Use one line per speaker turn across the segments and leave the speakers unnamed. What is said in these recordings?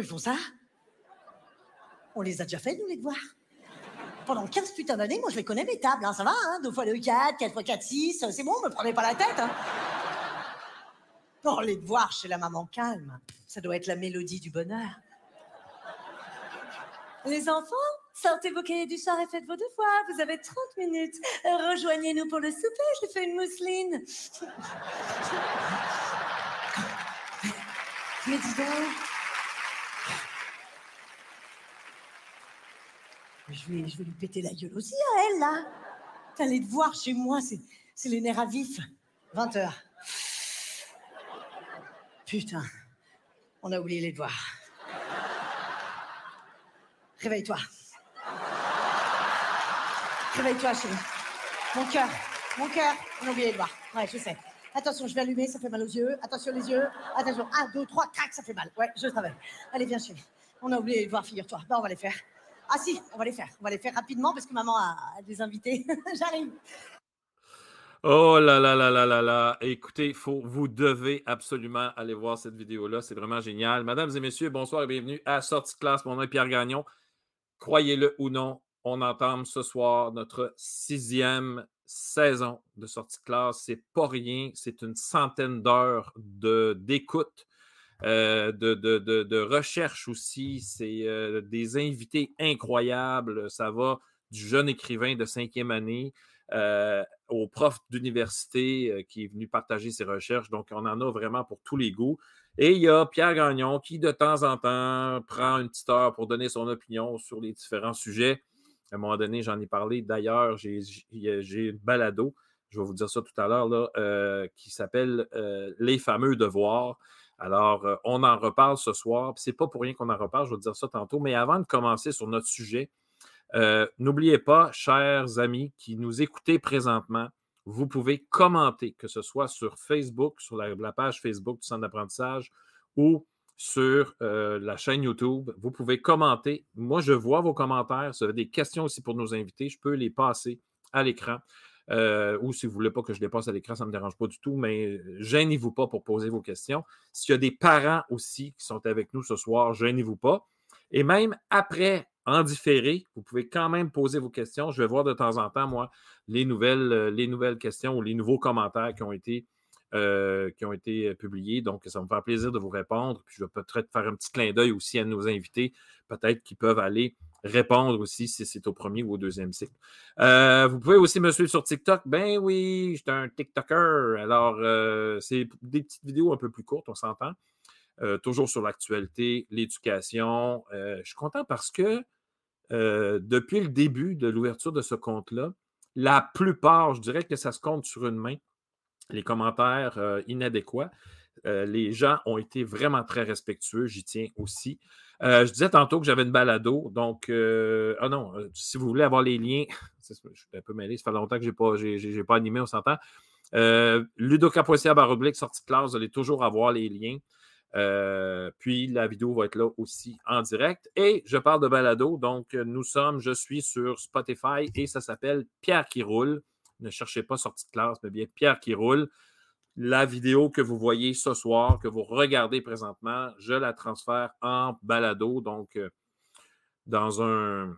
Ils font ça? On les a déjà fait, nous, les devoirs. Pendant 15 putains d'années, moi, je les connais, mes tables, hein, ça va, hein 2 fois 2, 4, 4 fois 4, 6, c'est bon, me prenez pas la tête, hein Oh, les devoirs chez la maman calme, ça doit être la mélodie du bonheur. Les enfants, sortez vos cahiers du soir et faites vos devoirs. Vous avez 30 minutes. Rejoignez-nous pour le souper. J'ai fait une mousseline. Mais dis donc. Je vais, lui péter la gueule aussi à elle, là. T'as les devoirs chez moi, c'est, les nerfs à vif. 20 heures. Putain, on a oublié les devoirs. Réveille-toi. Réveille-toi, chérie. Mon cœur, mon cœur, on a oublié les devoirs. Ouais, je sais. Attention, je vais allumer, ça fait mal aux yeux. Attention les yeux. Attention, un, deux, trois, crac, ça fait mal. Ouais, je savais. Allez, viens, chérie. On a oublié les devoirs, figure-toi. Bah, on va les faire. Ah si, on va les faire. On va les faire rapidement parce que maman a, des invités. J'arrive.
Oh là là là là là là. Écoutez, vous devez absolument aller voir cette vidéo-là. C'est vraiment génial. Mesdames et messieurs, bonsoir et bienvenue à Sortie classe. Mon nom est Pierre Gagnon. Croyez-le ou non, on entame ce soir notre sixième saison de sortie classe. C'est pas rien. C'est une centaine d'heures d'écoute, euh, de, recherche aussi. C'est euh, des invités incroyables. Ça va du jeune écrivain de cinquième année euh, au prof d'université qui est venu partager ses recherches. Donc, on en a vraiment pour tous les goûts. Et il y a Pierre Gagnon qui, de temps en temps, prend une petite heure pour donner son opinion sur les différents sujets. À un moment donné, j'en ai parlé. D'ailleurs, j'ai une balado, je vais vous dire ça tout à l'heure, qui s'appelle Les fameux devoirs. Alors, euh, on en reparle ce soir. C'est pas pour rien qu'on en reparle, je vais dire ça tantôt. Mais avant de commencer sur notre sujet, euh, n'oubliez pas, chers amis qui nous écoutez présentement, vous pouvez commenter, que ce soit sur Facebook, sur la, page Facebook du Centre d'apprentissage ou sur euh, la chaîne YouTube. Vous pouvez commenter. Moi, je vois vos commentaires. Si vous avez des questions aussi pour nos invités, je peux les passer à l'écran. Euh, ou si vous ne voulez pas que je les passe à l'écran, ça ne me dérange pas du tout, mais gênez-vous pas pour poser vos questions. S'il y a des parents aussi qui sont avec nous ce soir, gênez-vous pas. Et même après en différé. Vous pouvez quand même poser vos questions. Je vais voir de temps en temps, moi, les nouvelles, euh, les nouvelles questions ou les nouveaux commentaires qui ont été, euh, qui ont été euh, publiés. Donc, ça me fait plaisir de vous répondre. Puis, je vais peut-être faire un petit clin d'œil aussi à nos invités, peut-être qu'ils peuvent aller répondre aussi si c'est au premier ou au deuxième cycle. vous pouvez aussi me suivre sur TikTok. Ben oui, j'étais un TikToker. Alors, c'est des petites vidéos un peu plus courtes, on s'entend. Euh, toujours sur l'actualité, l'éducation. Euh, je suis content parce que euh, depuis le début de l'ouverture de ce compte-là, la plupart, je dirais que ça se compte sur une main, les commentaires inadéquats. les gens ont été vraiment très respectueux, j'y tiens aussi. je disais tantôt que j'avais une balado, donc, ah non, si vous voulez avoir les liens, je suis un peu mêlé, ça fait longtemps que je n'ai pas, pas animé, on s'entend. Euh, Ludoka.ca baroblique, sortie de classe, vous allez toujours avoir les liens. Euh, puis la vidéo va être là aussi en direct. Et je parle de balado, donc nous sommes, je suis sur Spotify et ça s'appelle Pierre qui roule. Ne cherchez pas sortie de classe, mais bien Pierre qui roule. La vidéo que vous voyez ce soir, que vous regardez présentement, je la transfère en balado, donc euh, dans un,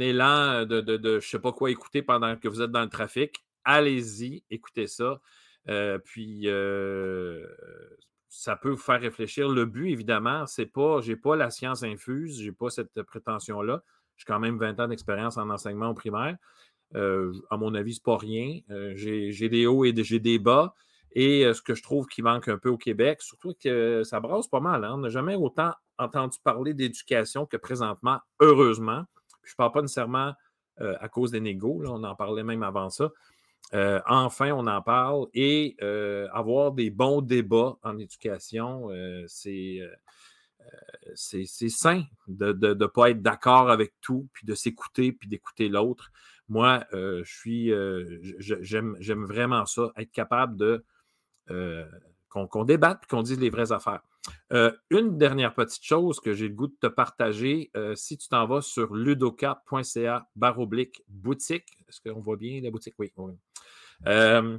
élan de, de, de je ne sais pas quoi écouter pendant que vous êtes dans le trafic. Allez-y, écoutez ça. Euh, puis, euh, ça peut vous faire réfléchir. Le but, évidemment, c'est pas, j'ai pas la science infuse, j'ai pas cette prétention-là. J'ai quand même 20 ans d'expérience en enseignement au primaire. Euh, à mon avis, c'est pas rien. j'ai des hauts et j'ai des bas. Et ce que je trouve qui manque un peu au Québec, surtout que ça brasse pas mal. Hein. On n'a jamais autant entendu parler d'éducation que présentement, heureusement. je ne parle pas nécessairement à cause des négos, on en parlait même avant ça. Euh, enfin, on en parle et euh, avoir des bons débats en éducation, euh, c'est sain de ne pas être d'accord avec tout, puis de s'écouter, puis d'écouter l'autre. Moi, je suis, j'aime vraiment ça, être capable de qu'on débatte, qu'on dise les vraies affaires. Euh, une dernière petite chose que j'ai le goût de te partager, euh, si tu t'en vas sur ludoka.ca baroblique boutique, est-ce qu'on voit bien la boutique? Oui. Euh,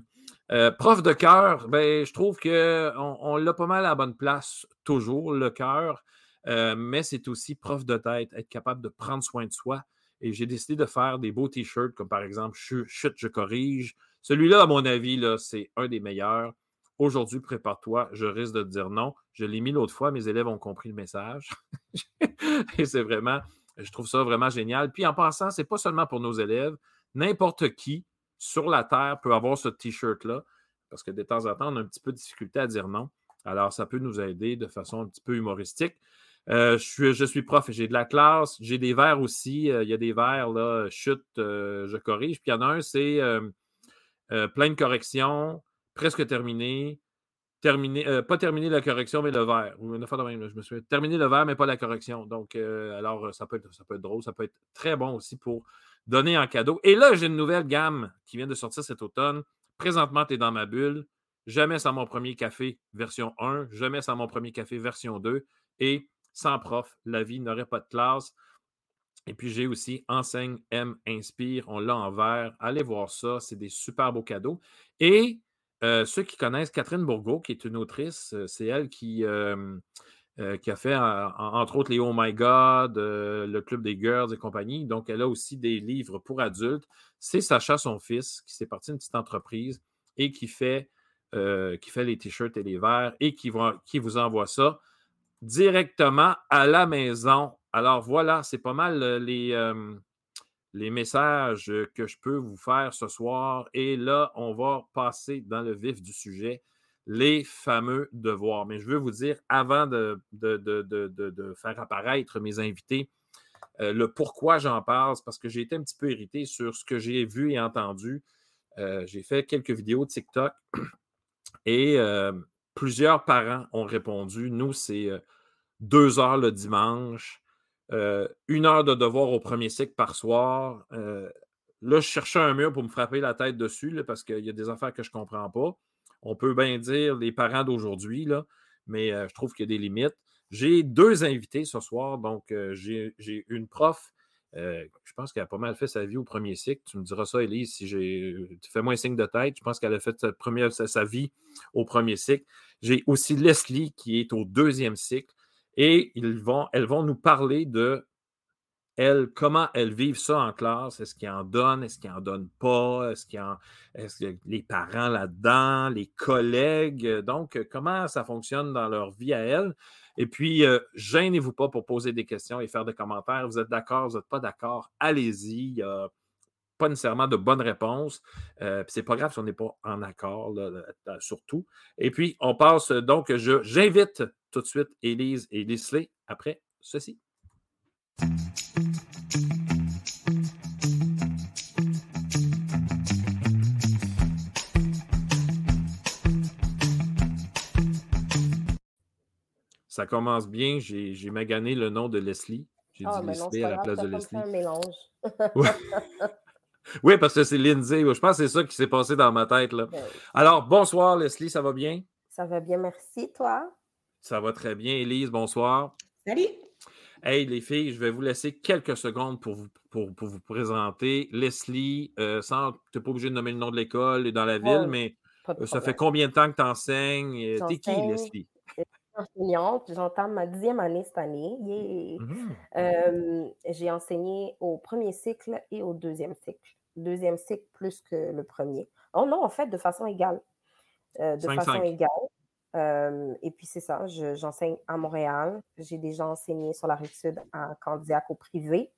Euh, prof de cœur, ben, je trouve qu'on on, l'a pas mal à la bonne place, toujours, le cœur. Euh, mais c'est aussi prof de tête, être capable de prendre soin de soi. Et j'ai décidé de faire des beaux t-shirts, comme par exemple Chute, je corrige. Celui-là, à mon avis, c'est un des meilleurs. Aujourd'hui, prépare-toi, je risque de te dire non. Je l'ai mis l'autre fois, mes élèves ont compris le message. Et c'est vraiment, je trouve ça vraiment génial. Puis en passant, ce n'est pas seulement pour nos élèves. N'importe qui sur la Terre peut avoir ce T-shirt-là, parce que de temps en temps, on a un petit peu de difficulté à dire non. Alors, ça peut nous aider de façon un petit peu humoristique. Euh, je, suis, prof et j'ai de la classe. J'ai des verres aussi. Euh, il y a des verres, là, chute, euh, je corrige. Puis il y en a un, c'est plein de corrections, presque terminé. Terminé, pas terminé la correction, mais le verre. Une fois de même, je me suis terminé le verre, mais pas la correction. Donc, alors, ça peut, être, ça peut être drôle, ça peut être très bon aussi pour donner en cadeau. Et là, j'ai une nouvelle gamme qui vient de sortir cet automne. Présentement, tu es dans ma bulle. Jamais sans mon premier café version 1, jamais sans mon premier café version 2. Et sans prof, la vie n'aurait pas de classe. Et puis, j'ai aussi Enseigne M Inspire. On l'a en vert. Allez voir ça. C'est des super beaux cadeaux. Et euh, ceux qui connaissent Catherine Bourgault, qui est une autrice, euh, c'est elle qui, euh, a fait, entre autres, les Oh My God, le Club des Girls et compagnie. Donc, elle a aussi des livres pour adultes. C'est Sacha, son fils, qui s'est parti d'une petite entreprise et qui fait, les t-shirts et les verres et qui vous envoie ça directement à la maison. Alors voilà, c'est pas mal euh, les, euh, messages que je peux vous faire ce soir. Et là, on va passer dans le vif du sujet, les fameux devoirs. Mais je veux vous dire, avant de, faire apparaître mes invités, euh, le pourquoi j'en parle, parce que j'ai été un petit peu irrité sur ce que j'ai vu et entendu. j'ai fait quelques vidéos TikTok et plusieurs parents ont répondu. Nous, c'est deux heures le dimanche, une heure de devoir au premier cycle par soir. là, je cherchais un mur pour me frapper la tête dessus parce qu'il y a des affaires que je ne comprends pas. On peut bien dire les parents d'aujourd'hui, mais je trouve qu'il y a des limites. J'ai deux invités ce soir. Donc, j'ai une prof je pense qu'elle a pas mal fait sa vie au premier cycle. Tu me diras ça, Elise, si j'ai. Tu fais moins signe de tête. Je pense qu'elle a fait sa, première, sa, vie au premier cycle. J'ai aussi Leslie qui est au deuxième cycle. Et ils vont, elles vont nous parler de elles, comment elles vivent ça en classe. Est-ce qu'ils en donnent? Est-ce qu'ils n'en donnent pas? Est-ce qu'il y a les parents là-dedans, les collègues? Donc, comment ça fonctionne dans leur vie à elles? Et puis, euh, gênez-vous pas pour poser des questions et faire des commentaires. Vous êtes d'accord, vous n'êtes pas d'accord, allez-y. Pas nécessairement de bonnes réponses. Euh, c'est pas grave si on n'est pas en accord, surtout. Et puis, on passe donc, j'invite tout de suite Élise et Leslie après ceci. Ça commence bien. J'ai magané le nom de Leslie. J'ai
dit ah, Leslie à la place de Leslie. un mélange.
oui, parce que c'est Lindsay. Je pense que c'est ça qui s'est passé dans ma tête. Là. Ben Alors, bonsoir Leslie, ça va bien?
Ça va bien, merci. Toi?
Ça va très bien. Élise, bonsoir.
Salut.
Hey, les filles, je vais vous laisser quelques secondes pour vous, pour, vous présenter. Leslie, euh, sans, tu n'es pas obligé de nommer le nom de l'école et dans la ville, mais euh, ça fait combien de temps que tu enseignes? Euh, t'es qui, Leslie?
Enseignante, j'entame ma dixième année cette année. Mmh. j'ai enseigné au premier cycle et au deuxième cycle. Deuxième cycle plus que le premier. Oh non, en fait, de façon égale. de façon égale et puis, c'est ça, j'enseigne à Montréal. J'ai déjà enseigné sur la rive sud en Candiac au privé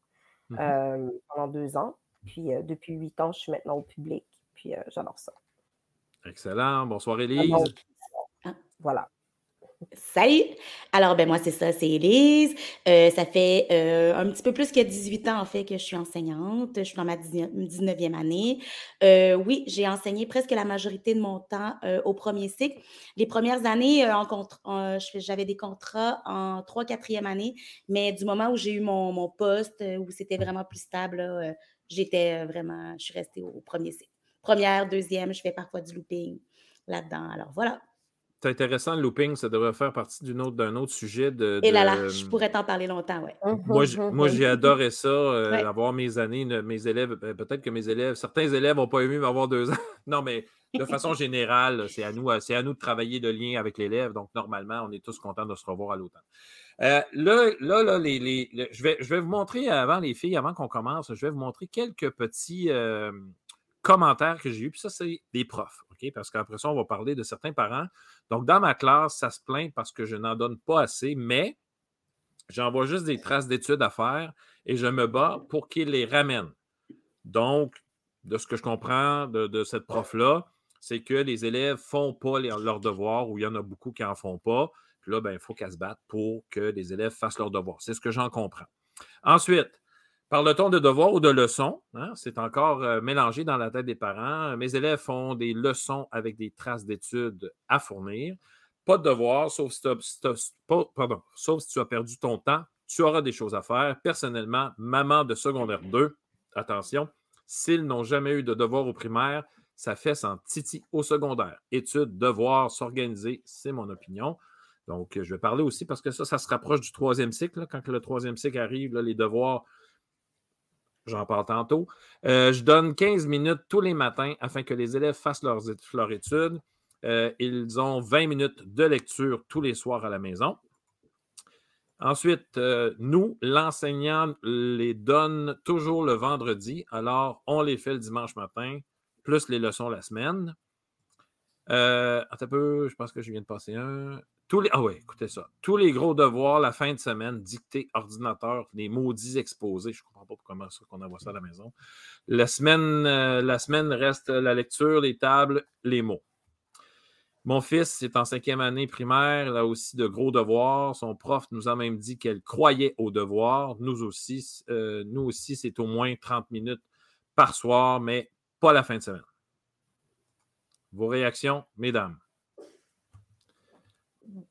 mmh pendant deux ans. Puis, depuis huit ans, je suis maintenant au public. Puis, j'adore ça.
Excellent. Bonsoir, Élise.
Voilà.
Salut! Alors, ben moi, c'est ça, c'est Élise. Euh, ça fait euh, un petit peu plus que 18 ans, en fait, que je suis enseignante. Je suis dans ma 19e année. Euh, oui, j'ai enseigné presque la majorité de mon temps au premier cycle. Les premières années, en j'avais des contrats en 3 4e année, mais du moment où j'ai eu mon poste, où c'était vraiment plus stable, j'étais vraiment, je suis restée au premier cycle. Première, deuxième, je fais parfois du looping là-dedans. Alors, voilà.
C'est intéressant, le looping, ça devrait faire partie d'un autre, autre sujet. De,
Et là là, je pourrais t'en parler longtemps, ouais.
Moi, moi j'ai adoré ça, euh, avoir mes années, mes élèves. Ben, peut-être que mes élèves, certains élèves n'ont pas aimé m'avoir deux ans. non, mais de façon générale, c'est à nous, c'est à nous de travailler le lien avec l'élève. Donc, normalement, on est tous contents de se revoir à l'automne. Euh, là, là, les, je, vais, je vais vous montrer avant les filles, avant qu'on commence, je vais vous montrer quelques petits euh, commentaires que j'ai eus. Puis ça, c'est des profs, OK? Parce qu'après ça, on va parler de certains parents. Donc, dans ma classe, ça se plaint parce que je n'en donne pas assez, mais j'envoie juste des traces d'études à faire et je me bats pour qu'ils les ramènent. Donc, de ce que je comprends de, cette prof-là, c'est que les élèves ne font pas leurs devoirs ou il y en a beaucoup qui n'en font pas. Puis là, ben, il faut qu'elles se battent pour que les élèves fassent leurs devoirs. C'est ce que j'en comprends. Ensuite, Parle-t-on de devoirs ou de leçons? Hein? C'est encore euh, mélangé dans la tête des parents. Mes élèves font des leçons avec des traces d'études à fournir. Pas de devoirs, sauf si, tu as perdu ton temps. Tu auras des choses à faire. Personnellement, maman de secondaire 2, attention, s'ils n'ont jamais eu de devoirs au primaire, ça fait sans titi au secondaire. Études, devoirs, s'organiser, c'est mon opinion. Donc, je vais parler aussi parce que ça, ça se rapproche du troisième cycle. Quand le troisième cycle arrive, les devoirs, J'en parle tantôt. Euh, je donne 15 minutes tous les matins afin que les élèves fassent leurs, études. Euh, ils ont 20 minutes de lecture tous les soirs à la maison. Ensuite, euh, nous, l'enseignant les donne toujours le vendredi, alors on les fait le dimanche matin, plus les leçons la semaine. un peu, je pense que je viens de passer un. Tous les, ah oui, écoutez ça. Tous les gros devoirs la fin de semaine, dictés ordinateur, les maudits exposés. Je ne comprends pas comment ça qu'on envoie ça à la maison. La semaine, euh, la semaine reste la lecture, les tables, les mots. Mon fils est en cinquième année primaire, a aussi de gros devoirs. Son prof nous a même dit qu'elle croyait aux devoirs. Nous aussi, euh, nous aussi, c'est au moins 30 minutes par soir, mais pas la fin de semaine. Vos réactions, mesdames?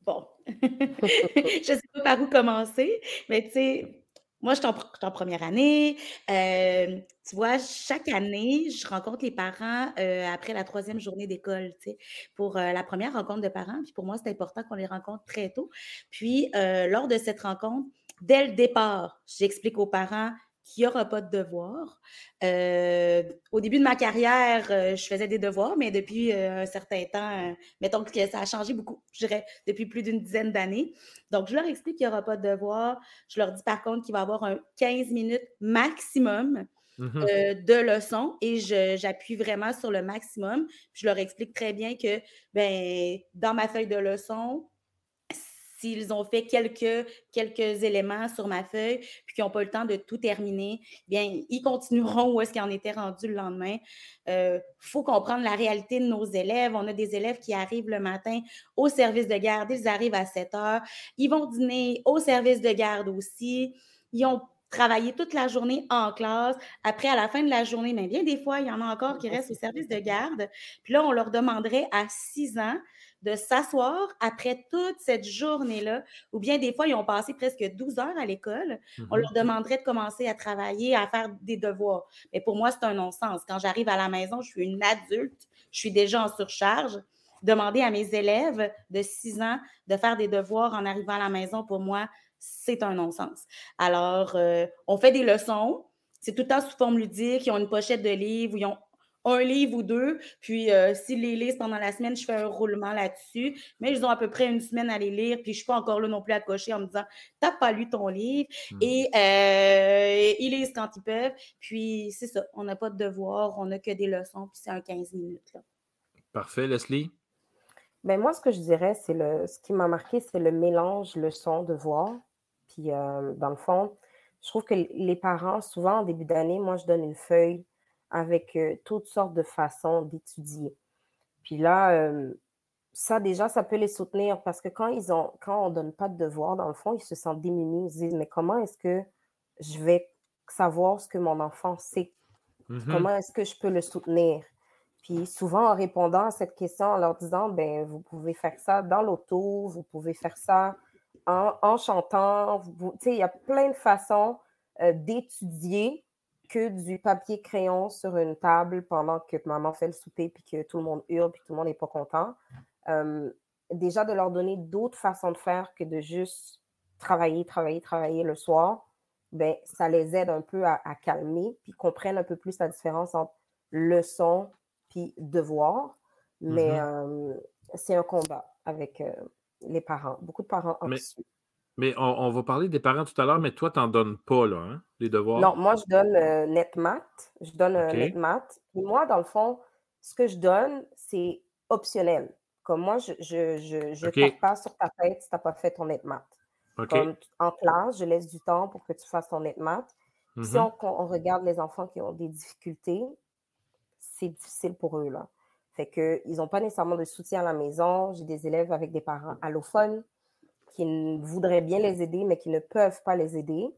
Bon, je ne sais pas par où commencer, mais tu sais, moi, je suis en, première année. Euh, tu vois, chaque année, je rencontre les parents euh, après la troisième journée d'école, tu sais, pour euh, la première rencontre de parents. Puis pour moi, c'est important qu'on les rencontre très tôt. Puis, lors de cette rencontre, dès le départ, j'explique aux parents qu'il n'y aura pas de devoirs. Euh, au début de ma carrière, euh, je faisais des devoirs, mais depuis euh, un certain temps, mettons que ça a changé beaucoup, je dirais, depuis plus d'une dizaine d'années. Donc, je leur explique qu'il n'y aura pas de devoirs. Je leur dis par contre qu'il va y avoir un 15 minutes maximum mmh de leçons et j'appuie vraiment sur le maximum. je leur explique très bien que ben, dans ma feuille de leçons, s'ils ont fait quelques, éléments sur ma feuille, puis qu'ils n'ont pas le temps de tout terminer, bien, ils continueront où est-ce qu'ils en étaient rendus le lendemain. Il euh, faut comprendre la réalité de nos élèves. On a des élèves qui arrivent le matin au service de garde, ils arrivent à 7 heures. Ils vont dîner au service de garde aussi. Ils ont travaillé toute la journée en classe. Après, à la fin de la journée, mais bien des fois, il y en a encore qui restent au service de garde. Puis là, on leur demanderait à 6 ans de s'asseoir après toute cette journée-là, ou bien des fois, ils ont passé presque 12 heures à l'école, on leur mhm. demanderait de commencer à travailler, à faire des devoirs. Mais pour moi, c'est un non-sens. Quand j'arrive à la maison, je suis une adulte, je suis déjà en surcharge. Demander à mes élèves de 6 ans de faire des devoirs en arrivant à la maison, pour moi, c'est un non-sens. Alors, euh, on fait des leçons. C'est tout le temps sous forme ludique. Ils ont une pochette de livres, ils ont un livre ou deux. Puis, euh, s'ils les lisent pendant la semaine, je fais un roulement là-dessus. Mais ils ont à peu près une semaine à les lire. Puis, je ne suis pas encore là non plus à cocher en me disant T'as pas lu ton livre. Hmm. Et euh, ils lisent quand ils peuvent. Puis, c'est ça. On n'a pas de devoir. On n'a que des leçons. Puis, c'est un 15 minutes.
Parfait, Leslie.
Ben moi, ce que je dirais, c'est le ce qui m'a marqué, c'est le mélange leçon-devoir. Puis, euh, dans le fond, je trouve que les parents, souvent en début d'année, moi, je donne une feuille avec toutes sortes de façons d'étudier. Puis là, ça déjà, ça peut les soutenir parce que quand ils ont, quand on ne donne pas de devoir, dans le fond, ils se sentent démunis. Ils se disent, mais comment est-ce que je vais savoir ce que mon enfant sait? Mmh comment est-ce que je peux le soutenir? Puis souvent, en répondant à cette question, en leur disant, ben, vous pouvez faire ça dans l'auto, vous pouvez faire ça en, chantant. Vous, il y a plein de façons d'étudier que du papier crayon sur une table pendant que maman fait le souper puis que tout le monde hurle puis tout le monde n'est pas content. déjà de leur donner d'autres façons de faire que de juste travailler, travailler, travailler le soir, ben, ça les aide un peu à, calmer, puis comprennent un peu plus la différence entre leçon puis devoir. Mais mm-hmm. c'est un combat avec les parents. Beaucoup de parents
anxieux. Mais, on, va parler des parents tout à l'heure, mais toi, tu n'en donnes pas, là, hein, les devoirs?
Non, moi, je donne NetMath. Je donne NetMath. Et moi, dans le fond, ce que je donne, c'est optionnel. Comme moi, je ne je, tape pas sur ta tête si tu n'as pas fait ton NetMath. Comme en classe, je laisse du temps pour que tu fasses ton NetMath. Si mm-hmm. on, regarde les enfants qui ont des difficultés, c'est difficile pour eux. Là. Fait qu'ils n'ont pas nécessairement de soutien à la maison. J'ai des élèves avec des parents allophones qui voudraient bien les aider, mais qui ne peuvent pas les aider.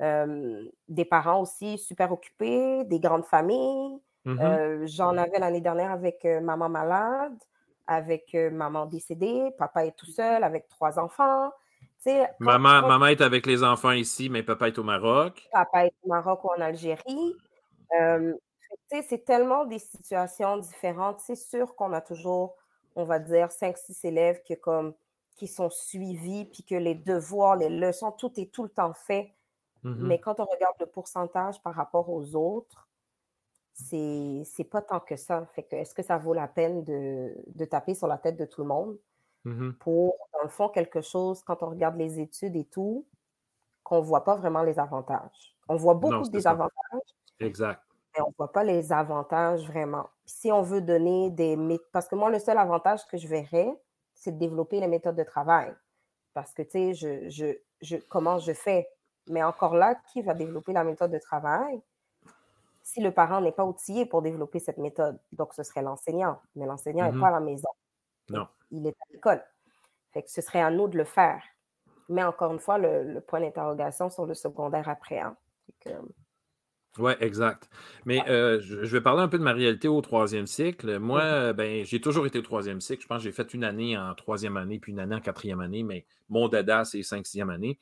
Euh, des parents aussi super occupés, des grandes familles. Mm-hmm. Euh, j'en avais l'année dernière avec euh, maman malade, avec maman décédée, papa est tout seul avec trois enfants.
maman, maman est avec les enfants ici, mais papa est au Maroc.
Papa est au Maroc ou en Algérie c'est tellement des situations différentes. C'est sûr qu'on a toujours, on va dire, 5-6 élèves qui, comme, qui sont suivis, puis que les devoirs, les leçons, tout est tout le temps fait. Mmh Mais quand on regarde le pourcentage par rapport aux autres, c'est pas tant que ça. Fait que est-ce que ça vaut la peine de, taper sur la tête de tout le monde mmh pour, dans le fond, quelque chose, quand on regarde les études et tout, qu'on ne voit pas vraiment les avantages? On voit beaucoup de désavantages.
Exact
mais on ne voit pas les avantages vraiment. Si on veut donner des parce que moi, le seul avantage que je verrais, c'est de développer les méthodes de travail. Parce que, tu sais, je, je, je, comment je fais? Mais encore là, qui va développer la méthode de travail? Si le parent n'est pas outillé pour développer cette méthode? Donc, ce serait l'enseignant. Mais l'enseignant n'est mm-hmm. pas à la maison.
Non.
Il est à l'école. Fait que ce serait à nous de le faire. Mais encore une fois, le, point d'interrogation sur le secondaire après. Hein.
Oui, exact. Mais euh, je vais parler un peu de ma réalité au troisième cycle. Moi, ben, j'ai toujours été au troisième cycle. Je pense que j'ai fait une année en troisième année, puis une année en quatrième année, mais mon dada, c'est cinq, sixième année.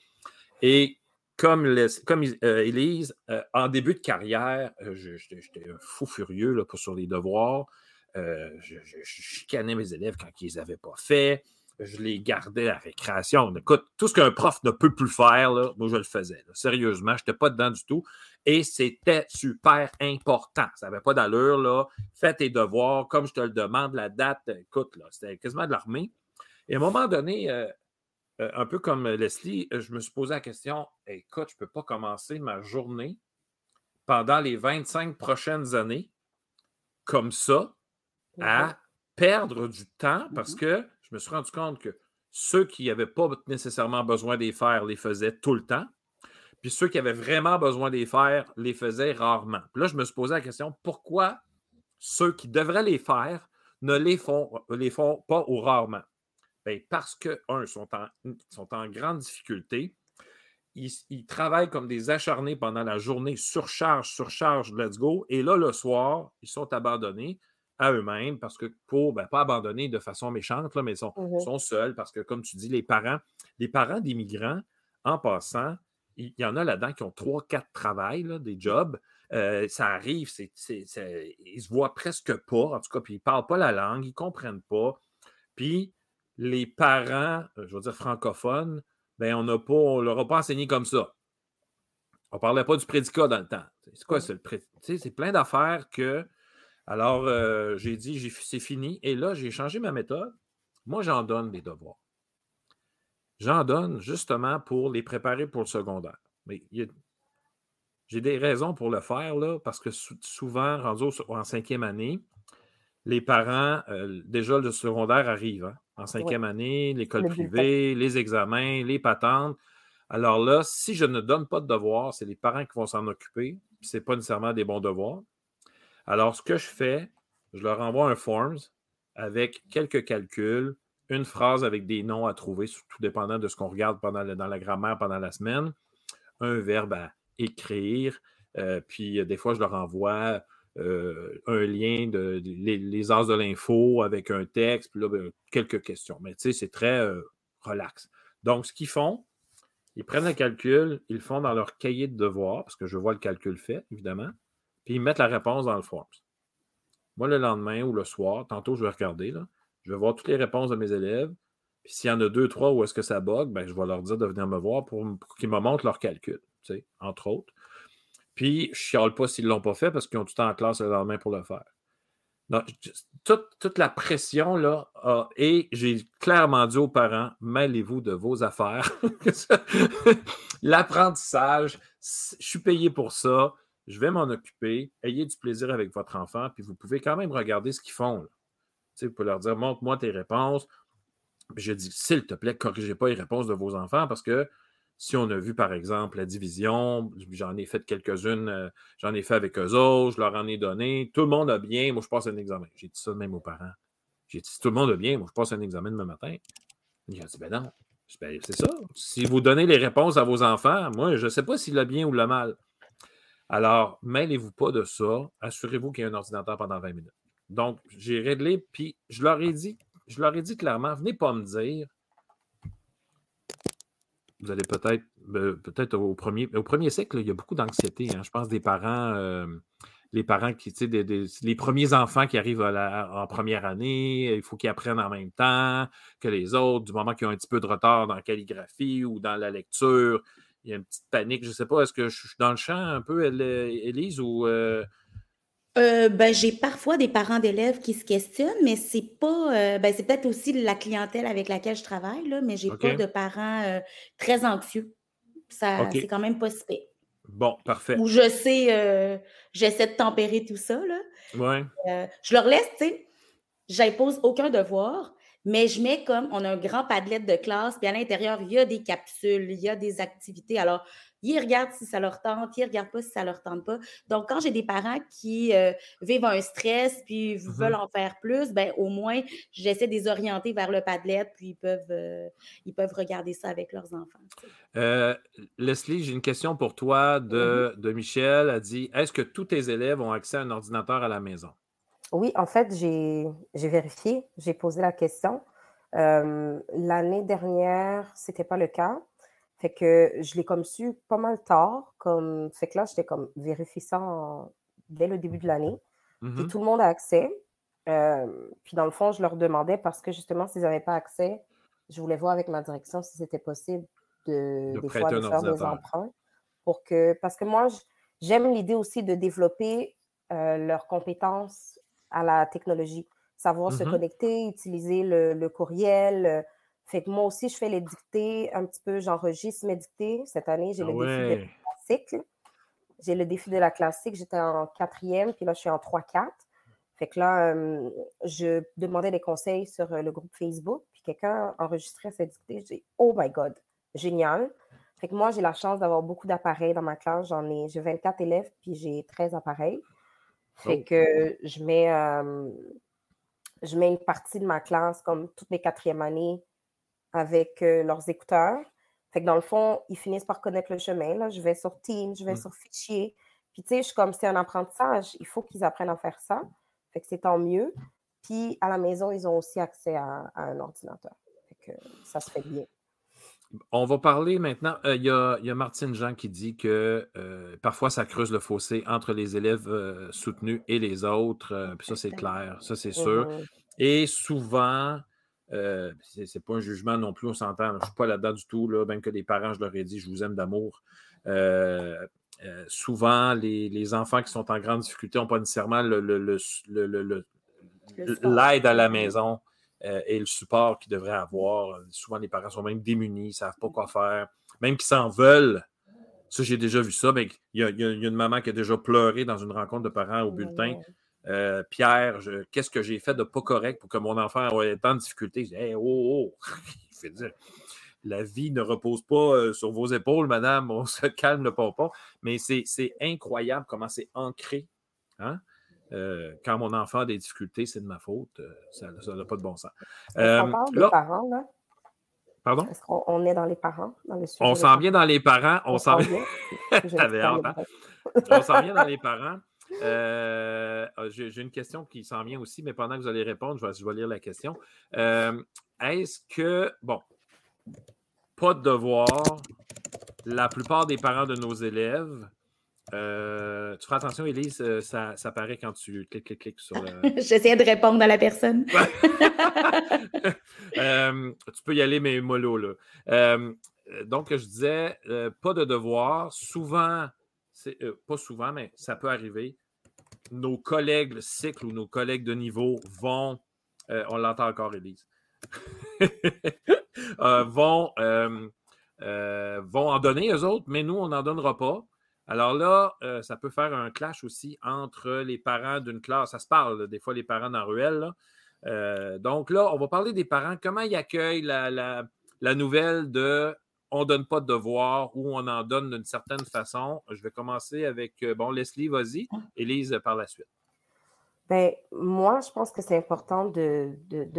Et comme, comme euh, Élise, euh, en début de carrière, j'étais un fou furieux là, pour, sur les devoirs. je, chicanais mes élèves quand ils les avaient pas fait je les gardais à récréation. Écoute, tout ce qu'un prof ne peut plus faire, là, moi, je le faisais. Sérieusement, je n'étais pas dedans du tout. Et c'était super important. Ça n'avait pas d'allure, là. Fais tes devoirs, comme je te le demande, la date. Écoute, là, c'était quasiment de l'armée. Et à un moment donné, euh, euh, un peu comme Leslie, je me suis posé la question écoute, je ne peux pas commencer ma journée pendant les 25 prochaines années comme ça à perdre du temps parce mm-hmm. que me suis rendu compte que ceux qui n'avaient pas nécessairement besoin les faire les faisaient tout le temps. Puis ceux qui avaient vraiment besoin les faire les faisaient rarement. Puis là, je me suis posé la question pourquoi ceux qui devraient les faire ne les font, pas ou rarement? Bien, parce que, un, sont en, sont en grande difficulté. Ils, ils, travaillent comme des acharnés pendant la journée, surcharge, surcharge, let's go. Et là, le soir, ils sont abandonnés à eux-mêmes parce que pour, ben, pas abandonner de façon méchante, là, mais ils sont, mmh sont, seuls parce que, comme tu dis, les parents, les parents des migrants, en passant, il y en a là-dedans qui ont trois, quatre travails, des jobs. Euh, ça arrive, c'est, ils se voient presque pas, en tout cas, puis ils ne parlent pas la langue, ils ne comprennent pas. Puis les parents, euh, je veux dire francophones, ben on n'a pas, on leur a pas enseigné comme ça. On ne parlait pas du prédicat dans le temps. C'est quoi, c'est le prédicat? C'est plein d'affaires que alors, euh, j'ai dit, c'est fini. Et là, j'ai changé ma méthode. Moi, j'en donne des devoirs. J'en donne justement pour les préparer pour le secondaire. Mais j'ai des raisons pour le faire, là, parce que souvent, rendu en cinquième année, les parents, euh, déjà le secondaire arrive. Hein, en cinquième année, l'école privée, les examens, les patentes. Alors là, si je ne donne pas de devoirs, c'est les parents qui vont s'en occuper. Ce n'est pas nécessairement des bons devoirs. Alors, ce que je fais, je leur envoie un Forms avec quelques calculs, une phrase avec des noms à trouver, tout dépendant de ce qu'on regarde dans la grammaire pendant la semaine, un verbe à écrire, euh, puis euh, des fois, je leur envoie euh, un lien de, les, as de l'info avec un texte, puis là, ben, quelques questions. Mais tu sais, c'est très relax. Donc, ce qu'ils font, ils prennent le calcul, ils le font dans leur cahier de devoirs, parce que je vois le calcul fait, évidemment puis ils mettent la réponse dans le Forms. Moi, le lendemain ou le soir, tantôt, je vais regarder, là, je vais voir toutes les réponses de mes élèves. Puis s'il y en a deux, trois où est-ce que ça bug, ben, je vais leur dire de venir me voir pour, qu'ils me montrent leur calcul, entre autres. Puis je chiale pas s'ils ne l'ont pas fait parce qu'ils ont tout le temps en classe le lendemain pour le faire. toute, la pression, là, et j'ai clairement dit aux parents, mêlez-vous de vos affaires. L'apprentissage, je suis payé pour ça, je vais m'en occuper, ayez du plaisir avec votre enfant, puis vous pouvez quand même regarder ce qu'ils font. Vous pouvez leur dire, montre-moi tes réponses. je dis, s'il te plaît, corrigez pas les réponses de vos enfants parce que si on a vu, par exemple, la division, j'en ai fait quelques-unes, euh, j'en ai fait avec eux autres, je leur en ai donné. Tout le monde a bien, moi, je passe un examen. J'ai dit ça même aux parents. J'ai dit, tout le monde a bien, moi, je passe un examen demain matin. Ont dit, ben non. Ben, c'est ça. Si vous donnez les réponses à vos enfants, moi, je ne sais pas s'il a bien ou le mal. Alors, mêlez-vous pas de ça. Assurez-vous qu'il y a un ordinateur pendant 20 minutes. Donc, j'ai réglé, puis je leur ai dit, je leur ai dit clairement, venez pas me dire vous allez peut-être, peut-être au premier, au premier siècle, il y a beaucoup d'anxiété. Hein. Je pense des parents, euh, les parents qui, tu sais, les premiers enfants qui arrivent en première année, il faut qu'ils apprennent en même temps que les autres, du moment qu'ils ont un petit peu de retard dans la calligraphie ou dans la lecture. Il y a une petite panique. Je ne sais pas, est-ce que je suis dans le champ un peu, Élise, ou euh,
euh, ben, j'ai parfois des parents d'élèves qui se questionnent, mais c'est pas, euh, ben, c'est peut-être aussi la clientèle avec laquelle je travaille, là, mais j'ai pas de parents très anxieux. Ça, c'est quand même pas
Bon, parfait.
Ou je sais, j'essaie de tempérer tout ça, là.
Ouais.
je leur laisse, tu sais, j'impose aucun devoir, mais je mets comme, on a un grand padlet de classe, puis à l'intérieur, il y a des capsules, il y a des activités. Alors, ils regardent si ça leur tente, ils ne regardent pas si ça leur tente pas. Donc, quand j'ai des parents qui euh, vivent un stress puis mmh veulent en faire plus, ben au moins, j'essaie de les orienter vers le Padlet, puis ils peuvent, euh, ils peuvent regarder ça avec leurs enfants.
Euh, Leslie, j'ai une question pour toi de, de Michel. Elle dit Est-ce que tous tes élèves ont accès à un ordinateur à la maison?
Oui, en fait, j'ai vérifié, j'ai posé la question. L'année dernière, ce n'était pas le cas. Fait que je l'ai comme su pas mal tard. Comme, fait que là, j'étais comme vérifiant dès le début de l'année. Puis mmh tout le monde a accès. puis dans le fond, je leur demandais parce que justement, s'ils n'avaient pas accès, je voulais voir avec ma direction si c'était possible de, des fois de faire des emprunts. Pour que, parce que moi, j'aime l'idée aussi de développer leurs compétences à la technologie. Savoir se mmh connecter, utiliser le, le courriel, fait que moi aussi, je fais les dictées un petit peu, j'enregistre mes dictées. Cette année, j'ai ah le défi de la classique. J'ai le défi de la classique. J'étais en quatrième, puis là, je suis en 3-4. Fait que là, je demandais des conseils sur le groupe Facebook, puis quelqu'un enregistrait ses dictées. Je dis, oh my God, génial. Fait que moi, j'ai la chance d'avoir beaucoup d'appareils dans ma classe. J'en ai, j'ai 24 élèves, puis j'ai 13 appareils. Fait oh. que je mets, je mets une partie de ma classe, comme toutes les quatrièmes années, avec leurs écouteurs. Fait que dans le fond, ils finissent par connaître le chemin. Là. Je vais sur Teams, je vais mmh. sur Fichier. Puis tu sais, je suis comme c'est un apprentissage, il faut qu'ils apprennent à faire ça. Fait que c'est tant mieux. Puis à la maison, ils ont aussi accès à, un ordinateur. Fait que ça se fait bien.
On va parler maintenant. Il y, a, Martine Jean qui dit que parfois ça creuse le fossé entre les élèves soutenus et les autres. puis ça, c'est clair. Ça, c'est sûr. Et souvent, euh, c'est pas un jugement non plus, on s'entend. Je ne suis pas là-dedans du tout. Là, même que les parents, je leur ai dit, je vous aime d'amour. Euh, euh, souvent, les, enfants qui sont en grande difficulté n'ont pas nécessairement l'aide à la maison et le support qu'ils devraient avoir. Souvent, les parents sont même démunis, ils ne savent pas quoi faire. Même qu'ils s'en veulent. Ça, j'ai déjà vu ça. Il y, a une maman qui a déjà pleuré dans une rencontre de parents au oh bulletin. Euh, Pierre, qu'est-ce que j'ai fait de pas correct pour que mon enfant ait tant de difficultés? Je dis, oh, oh. dire, la vie ne repose pas euh, sur vos épaules, madame, on se calme le pas. Mais c'est incroyable comment c'est ancré. Hein? Euh, quand mon enfant a des difficultés, c'est de ma faute. ça n'a pas de bon sens.
on parle des parents, là?
Pardon?
Est-ce qu'on est dans les parents? Dans le
on s'en vient dans les parents. On s'en vient. Hein? on s'en vient dans les parents. Euh, j'ai une question qui s'en vient aussi, mais pendant que vous allez répondre, je vais, lire la question. Euh, est-ce que, bon, pas de devoir, la plupart des parents de nos élèves Euh, tu feras attention, Elise, euh, ça, ça paraît quand tu cliques, cliques, cliques sur le.
J'essaie de répondre à la personne.
Euh, tu peux y aller, mais mollo, là. donc, je disais, pas de devoir. Souvent, pas souvent, mais ça peut arriver. Nos collègues cycle ou nos collègues de niveau vont, on l'entend encore, Elise, vont, vont en donner, eux autres, mais nous, on n'en donnera pas. Alors là, euh, ça peut faire un clash aussi entre les parents d'une classe. Ça se parle, des fois, les parents dans ruelle. Euh, donc là, on va parler des parents. Comment ils accueillent la, nouvelle de on ne donne pas de devoir ou on en donne d'une certaine façon. Je vais commencer avec, euh, bon, Leslie, vas-y. Élise, par la suite.
Bien, moi, je pense que c'est important de,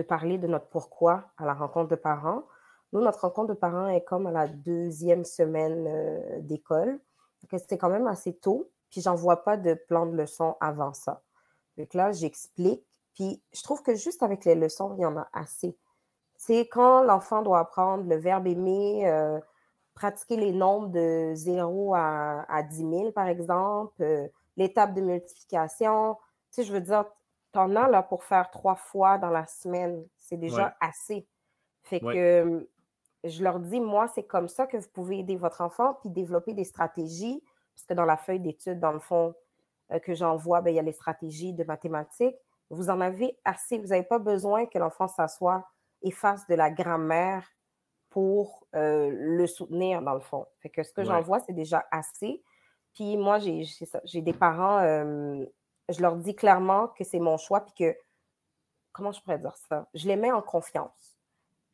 parler de notre pourquoi à la rencontre de parents. Nous, notre rencontre de parents est comme à la deuxième semaine d'école c'était quand même assez tôt, puis j'en vois pas de plan de leçon avant ça. Donc là, j'explique, puis je trouve que juste avec les leçons, il y en a assez. C'est quand l'enfant doit apprendre le verbe aimer, euh, pratiquer les nombres de 0 à, à 10 000, par exemple, euh, l'étape de multiplication. Tu sais, je veux dire, tu en as là pour faire trois fois dans la semaine. C'est déjà assez. Fait que je leur dis, moi, c'est comme ça que vous pouvez aider votre enfant, puis développer des stratégies, parce que dans la feuille d'études, dans le fond, euh, que j'envoie, ben, il y a les stratégies de mathématiques. Vous en avez assez. Vous n'avez pas besoin que l'enfant s'assoie et fasse de la grammaire pour euh, le soutenir, dans le fond. Fait que ce que j'envoie, c'est déjà assez. Puis moi, j'ai des parents, euh, je leur dis clairement que c'est mon choix, puis que, comment je pourrais dire ça? Je les mets en confiance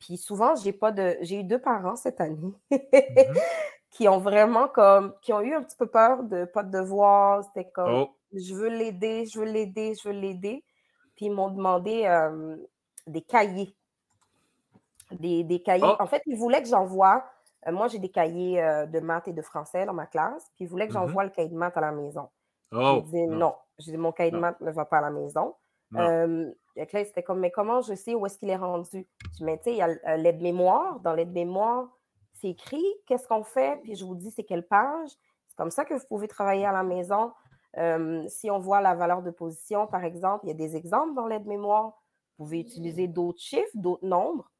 puis souvent, j'ai pas de. J'ai eu deux parents cette année mm-hmm. qui ont vraiment comme. qui ont eu un petit peu peur de pas de devoir. C'était comme oh. je veux l'aider, je veux l'aider, je veux l'aider. Puis ils m'ont demandé des cahiers. Des, cahiers. Oh. En fait, ils voulaient que j'envoie. Euh, moi, j'ai des cahiers euh, de maths et de français dans ma classe. Puis ils voulaient que mm-hmm. j'envoie le cahier de maths à la maison. Oh. J'ai dit non. J'ai dit mon cahier de maths ne va pas à la maison. Euh, c'était comme, mais comment je sais où est-ce qu'il est rendu? Je mais tu sais, il y a euh, l'aide-mémoire. Dans l'aide-mémoire, c'est écrit qu'est-ce qu'on fait, puis je vous dis c'est quelle page. C'est comme ça que vous pouvez travailler à la maison. si on voit la valeur de position, par exemple, il y a des exemples dans l'aide-mémoire. Vous pouvez utiliser d'autres chiffres, d'autres nombres.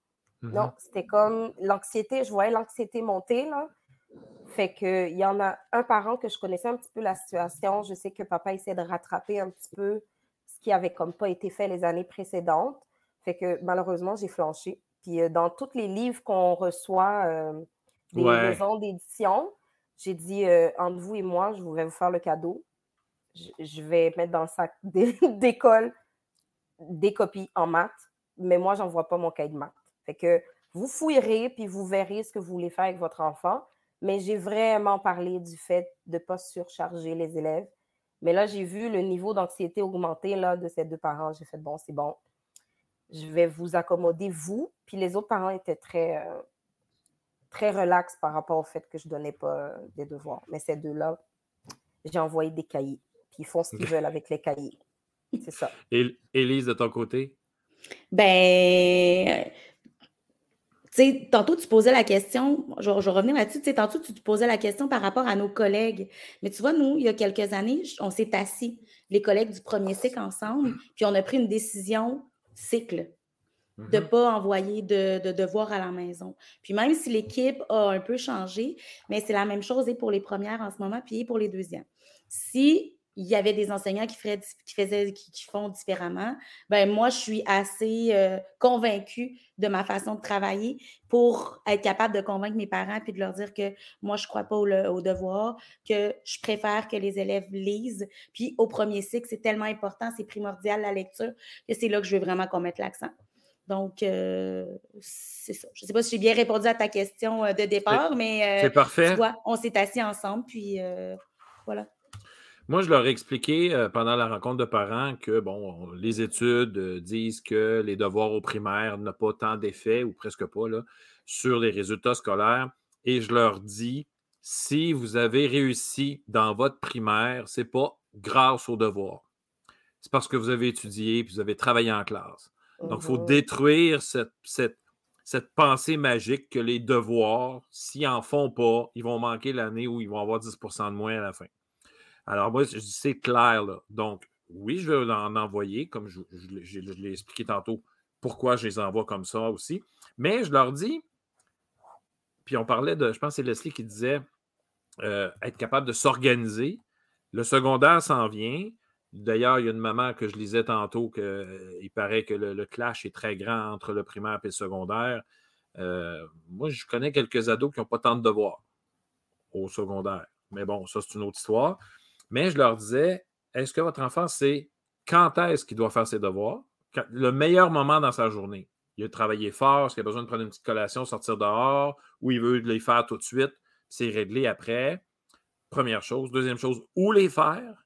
Non, mm-hmm. c'était comme l'anxiété. Je voyais l'anxiété monter, là. Fait qu'il y en a un parent que je connaissais un petit peu la situation. Je sais que papa essaie de rattraper un petit peu qui avait comme pas été fait les années précédentes. Fait que malheureusement, j'ai flanché. Puis euh, dans tous les livres qu'on reçoit euh, des maisons d'édition, j'ai dit euh, entre vous et moi, je vais vous faire le cadeau. Je, vais mettre dans le sac d'école des copies en maths, mais moi, j'envoie pas mon cahier de maths. Fait que vous fouillerez, puis vous verrez ce que vous voulez faire avec votre enfant. Mais j'ai vraiment parlé du fait de ne pas surcharger les élèves mais là, j'ai vu le niveau d'anxiété augmenter là, de ces deux parents. J'ai fait, bon, c'est bon. Je vais vous accommoder, vous. Puis les autres parents étaient très, euh, très relax par rapport au fait que je ne donnais pas euh, des devoirs. Mais ces deux-là, j'ai envoyé des cahiers. Puis ils font ce qu'ils veulent avec les cahiers. C'est ça.
Et Élise, de ton côté?
Ben, tantôt, tu posais la question, je, je vais revenir là-dessus, tantôt, tu te posais la question par rapport à nos collègues. Mais tu vois, nous, il y a quelques années, on s'est assis, les collègues du premier cycle ensemble, puis on a pris une décision cycle de ne mm-hmm. pas envoyer de, de, devoirs à la maison. Puis même si l'équipe a un peu changé, mais c'est la même chose et pour les premières en ce moment, puis pour les deuxièmes. Si il y avait des enseignants qui, feraient, qui, faisaient, qui, font différemment, ben moi, je suis assez euh, convaincue de ma façon de travailler pour être capable de convaincre mes parents puis de leur dire que moi, je ne crois pas au, au, devoir, que je préfère que les élèves lisent. Puis au premier cycle, c'est tellement important, c'est primordial la lecture, que c'est là que je veux vraiment qu'on mette l'accent. Donc, euh, c'est ça. Je ne sais pas si j'ai bien répondu à ta question euh, de départ, mais
c'est parfait. Tu vois,
on s'est assis ensemble, puis voilà.
Moi, je leur ai expliqué euh, pendant la rencontre de parents que, bon, les études euh, disent que les devoirs au primaire n'ont pas tant d'effet, ou presque pas, là, sur les résultats scolaires. Et je leur dis, si vous avez réussi dans votre primaire, ce n'est pas grâce aux devoirs. C'est parce que vous avez étudié puis vous avez travaillé en classe. Donc, il faut mmh détruire cette, cette, cette, pensée magique que les devoirs, s'ils n'en font pas, ils vont manquer l'année où ils vont avoir 10% de moins à la fin. Alors, moi, c'est clair. Donc, oui, je vais en envoyer, comme je, l'ai expliqué tantôt, pourquoi je les envoie comme ça aussi. Mais je leur dis, puis on parlait de, je pense que c'est Leslie qui disait euh, être capable de s'organiser. Le secondaire s'en vient. D'ailleurs, il y a une maman que je lisais tantôt qu'il euh, paraît que le, clash est très grand entre le primaire et le secondaire. Euh, moi, je connais quelques ados qui n'ont pas tant de devoirs au secondaire. Mais bon, ça, c'est une autre histoire. Mais je leur disais, est-ce que votre enfant sait quand est-ce qu'il doit faire ses devoirs? le meilleur moment dans sa journée. Il a travaillé fort, est-ce qu'il a besoin de prendre une petite collation, sortir dehors, ou il veut les faire tout de suite, c'est réglé après. Première chose. Deuxième chose, où les faire?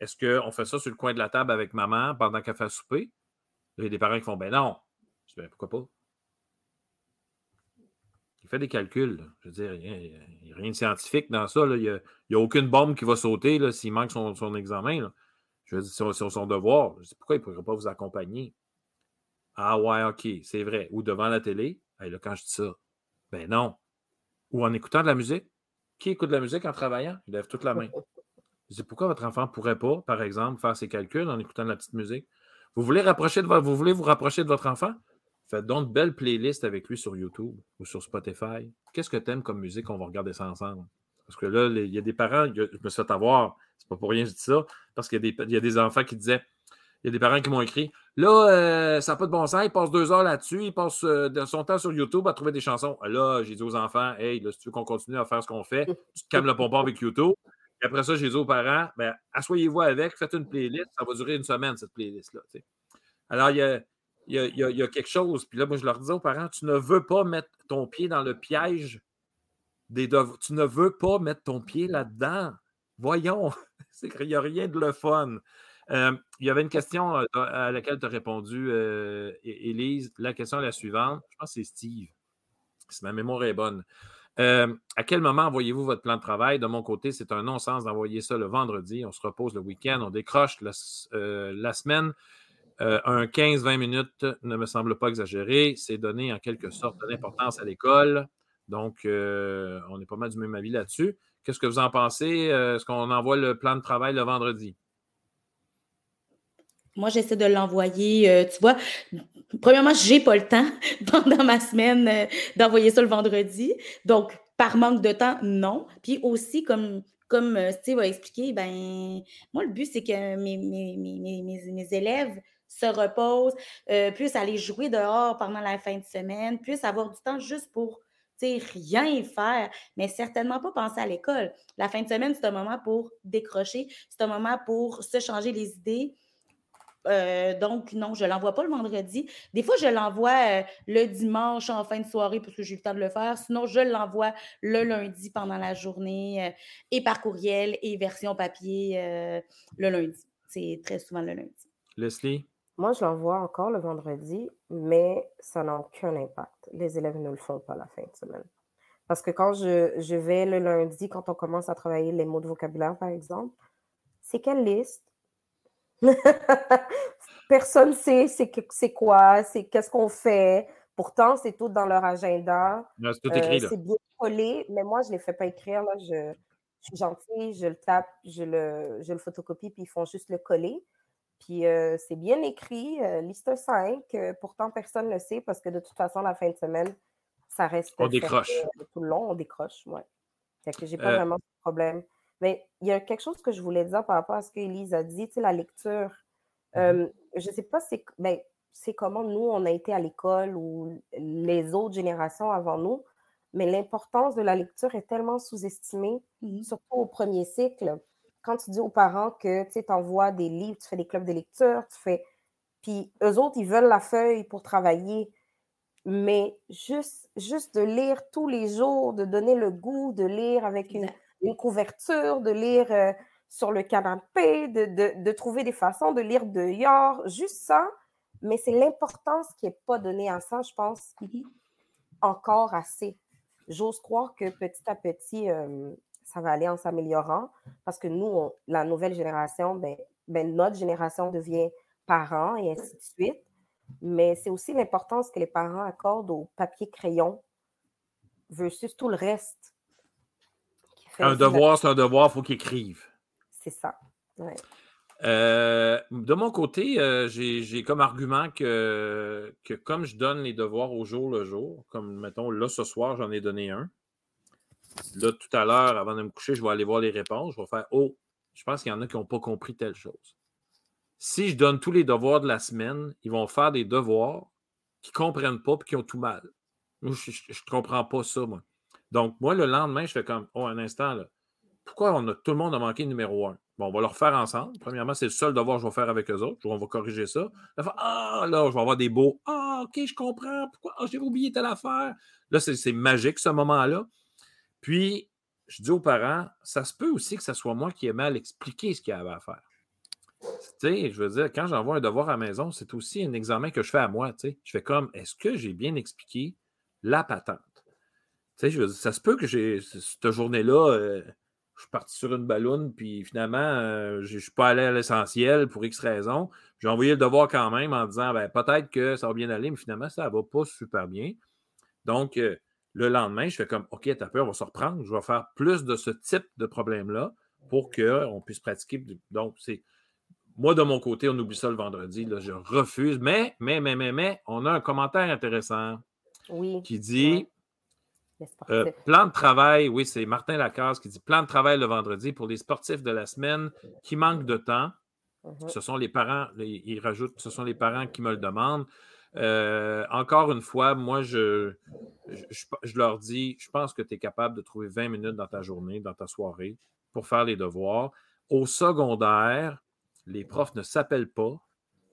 Est-ce qu'on fait ça sur le coin de la table avec maman pendant qu'elle fait souper? Il y a des parents qui font ben non. Je dis ben pourquoi pas? Il fait des calculs. Je veux dire, il n'y a, rien de scientifique dans ça. Il n'y a, aucune bombe qui va sauter s'il manque son, examen. Je veux dire, sur, son devoir. Je dis pourquoi il ne pourrait pas vous accompagner? Ah ouais, OK, c'est vrai. Ou devant la télé. là, quand je dis ça, ben non. Ou en écoutant de la musique. Qui écoute de la musique en travaillant? Il lève toute la main. Je dis pourquoi votre enfant ne pourrait pas, par exemple, faire ses calculs en écoutant de la petite musique? Vous voulez vous rapprocher de votre enfant? Faites donc de belles playlists avec lui sur YouTube ou sur Spotify. Qu'est-ce que tu aimes comme musique? On va regarder ça ensemble. Parce que là, il y a des parents, je me suis fait avoir, c'est pas pour rien que je dis ça, parce qu'il y, a des enfants qui disaient, il y a des parents qui m'ont écrit, là, euh, ça n'a pas de bon sens, il passe deux heures là-dessus, il passe euh, son temps sur YouTube à trouver des chansons. Là, j'ai dit aux enfants, hey, là, si tu veux qu'on continue à faire ce qu'on fait, tu te calmes le pompon avec YouTube. Et après ça, j'ai dit aux parents, ben, asseyez-vous avec, faites une playlist, ça va durer une semaine, cette playlist-là. Alors, il y a il y, a, quelque chose. Puis là, moi, je leur disais aux parents, tu ne veux pas mettre ton pied dans le piège des devoirs. Tu ne veux pas mettre ton pied là-dedans. Voyons, qu'il n'y a rien de le fun. Euh, il y avait une question euh, à laquelle tu as répondu, euh, Élise. La question est la suivante. Je pense que c'est Steve. Si ma mémoire est bonne. à quel moment envoyez-vous votre plan de travail? De mon côté, c'est un non-sens d'envoyer ça le vendredi. On se repose le week-end, on décroche la semaine. Euh, un 15-20 minutes ne me semble pas exagéré. C'est donner en quelque sorte de l'importance à l'école. Donc, euh, on est pas mal du même avis là-dessus. Qu'est-ce que vous en pensez? Euh, est-ce qu'on envoie le plan de travail le vendredi?
Moi, j'essaie de l'envoyer. tu vois, premièrement, je n'ai pas le temps pendant ma semaine d'envoyer ça le vendredi. Donc, par manque de temps, non. Puis aussi, comme comme Steve a expliqué, ben, moi, le but, c'est que mes élèves se repose, euh, aller jouer dehors pendant la fin de semaine, plus avoir du temps juste pour rien faire, mais certainement pas penser à l'école. La fin de semaine, c'est un moment pour décrocher, c'est un moment pour se changer les idées. Euh, donc, non, je ne l'envoie pas le vendredi. Des fois, je l'envoie euh, le dimanche en fin de soirée parce que j'ai eu le temps de le faire. Sinon, je l'envoie le lundi pendant la journée et par courriel et version papier le lundi. C'est très souvent le lundi.
Leslie?
Moi, je l'envoie encore le vendredi, mais ça n'a aucun impact. Les élèves ne le font pas la fin de semaine. Parce que quand je, vais le lundi, quand on commence à travailler les mots de vocabulaire, par exemple, c'est quelle liste? Personne ne sait c'est quoi, c'est qu'est-ce qu'on fait. Pourtant, c'est tout dans leur agenda.
C'est tout écrit.
Euh, c'est bien collé, mais moi, je ne les fais pas écrire. Là. Je, je, suis gentille, je le tape, je le, je le photocopie, puis ils font juste le coller. Puis c'est bien écrit, liste 5. pourtant, personne ne le sait parce que de toute façon, la fin de semaine, ça reste.
On décroche.
tout le long, on décroche, oui. Fait que j'ai pas vraiment de problème. Mais il y a quelque chose que je voulais dire par rapport à ce qu'Élise a dit, tu sais, la lecture. Mmh je ne sais pas ben, c'est comment nous, on a été à l'école ou les autres générations avant nous, mais l'importance de la lecture est tellement sous-estimée, mmh surtout au premier cycle quand tu dis aux parents que tu envoies des livres, tu fais des clubs de lecture, tu fais. Puis eux autres, ils veulent la feuille pour travailler. Mais juste, juste de lire tous les jours, de donner le goût, de lire avec une, couverture, de lire euh, sur le canapé, de, trouver des façons de lire dehors, juste ça. Mais c'est l'importance qui n'est pas donnée à ça, je pense, mm-hmm. encore assez. J'ose croire que petit à petit, euh, ça va aller en s'améliorant parce que nous, la nouvelle génération, ben, ben, notre génération devient parents et ainsi de suite. Mais c'est aussi l'importance que les parents accordent au papier-crayon versus tout le reste.
Un devoir, c'est un devoir, il faut qu'ils écrivent.
C'est ça.
Euh, de mon côté, euh, j'ai comme argument que, que comme je donne les devoirs au jour le jour, comme mettons là ce soir, j'en ai donné un. Là, tout à l'heure, avant de me coucher, je vais aller voir les réponses. Je vais faire Oh, je pense qu'il y en a qui n'ont pas compris telle chose. Si je donne tous les devoirs de la semaine, ils vont faire des devoirs qui ne comprennent pas et qui ont tout mal. je ne comprends pas ça, moi. Donc, moi, le lendemain, je fais comme Oh, un instant, là. Pourquoi tout le monde a manqué numéro un? Bon, on va le refaire ensemble. Premièrement, c'est le seul devoir que je vais faire avec eux autres. On va corriger ça. ah, là, je vais avoir des beaux. Ah, OK, je comprends. Pourquoi? Ah, j'ai oublié telle affaire. Là, c'est magique, ce moment-là. Puis, je dis aux parents, ça se peut aussi que ce soit moi qui ai mal expliqué ce qu'il y avait à faire. Tu sais, je veux dire, quand j'envoie un devoir à la maison, c'est aussi un examen que je fais à moi. Tu. Je fais comme, est-ce que j'ai bien expliqué la patente? Tu sais, je veux dire, ça se peut que j'ai, cette journée-là, euh, je suis parti sur une balloune, puis finalement, euh, je ne suis pas allé à l'essentiel pour X raisons. J'ai envoyé le devoir quand même en disant, ben, peut-être que ça va bien aller, mais finalement, ça ne va pas super bien. Donc, euh, le lendemain, je fais comme, OK, t'as peur, on va se reprendre. Je vais faire plus de ce type de problème-là pour qu'on puisse pratiquer. Donc, c'est. Moi, de mon côté, on oublie ça le vendredi. Là, je refuse. Mais, mais, mais, mais, mais, on a un commentaire intéressant
oui.
qui dit euh, plan de travail, oui, c'est Martin Lacasse qui dit plan de travail le vendredi pour les sportifs de la semaine qui manquent de temps. Mm-hmm. Ce sont les parents, il rajoute, ce sont les parents qui me le demandent. Euh, encore une fois, moi, je, je, leur dis, je pense que tu es capable de trouver 20 minutes dans ta journée, dans ta soirée, pour faire les devoirs. Au secondaire, les profs ne s'appellent pas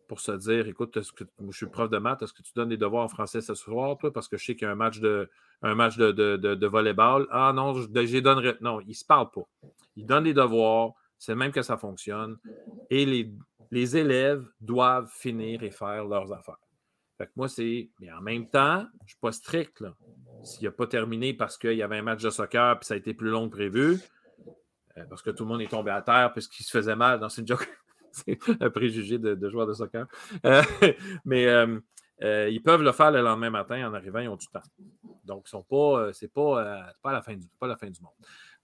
pour se dire, écoute, je suis prof de maths, est-ce que tu donnes des devoirs en français ce soir, toi, parce que je sais qu'il y a un match de, un match de, de, volleyball. Ah non, j'ai donnerai. Non, ils ne se parlent pas. Ils donnent des devoirs, c'est même que ça fonctionne. Et les, les élèves doivent finir et faire leurs affaires. Fait que moi, c'est. Mais en même temps, je ne suis pas strict. S'il n'a pas terminé parce qu'il y avait un match de soccer et ça a été plus long que prévu, euh, parce que tout le monde est tombé à terre parce qu'il se faisait mal dans une joke. c'est un préjugé de, de joueur de soccer. Euh, mais euh, ils peuvent le faire le lendemain matin en arrivant, ils ont du temps. Donc, ce n'est c'est pas, pas, la fin du, pas la fin du monde.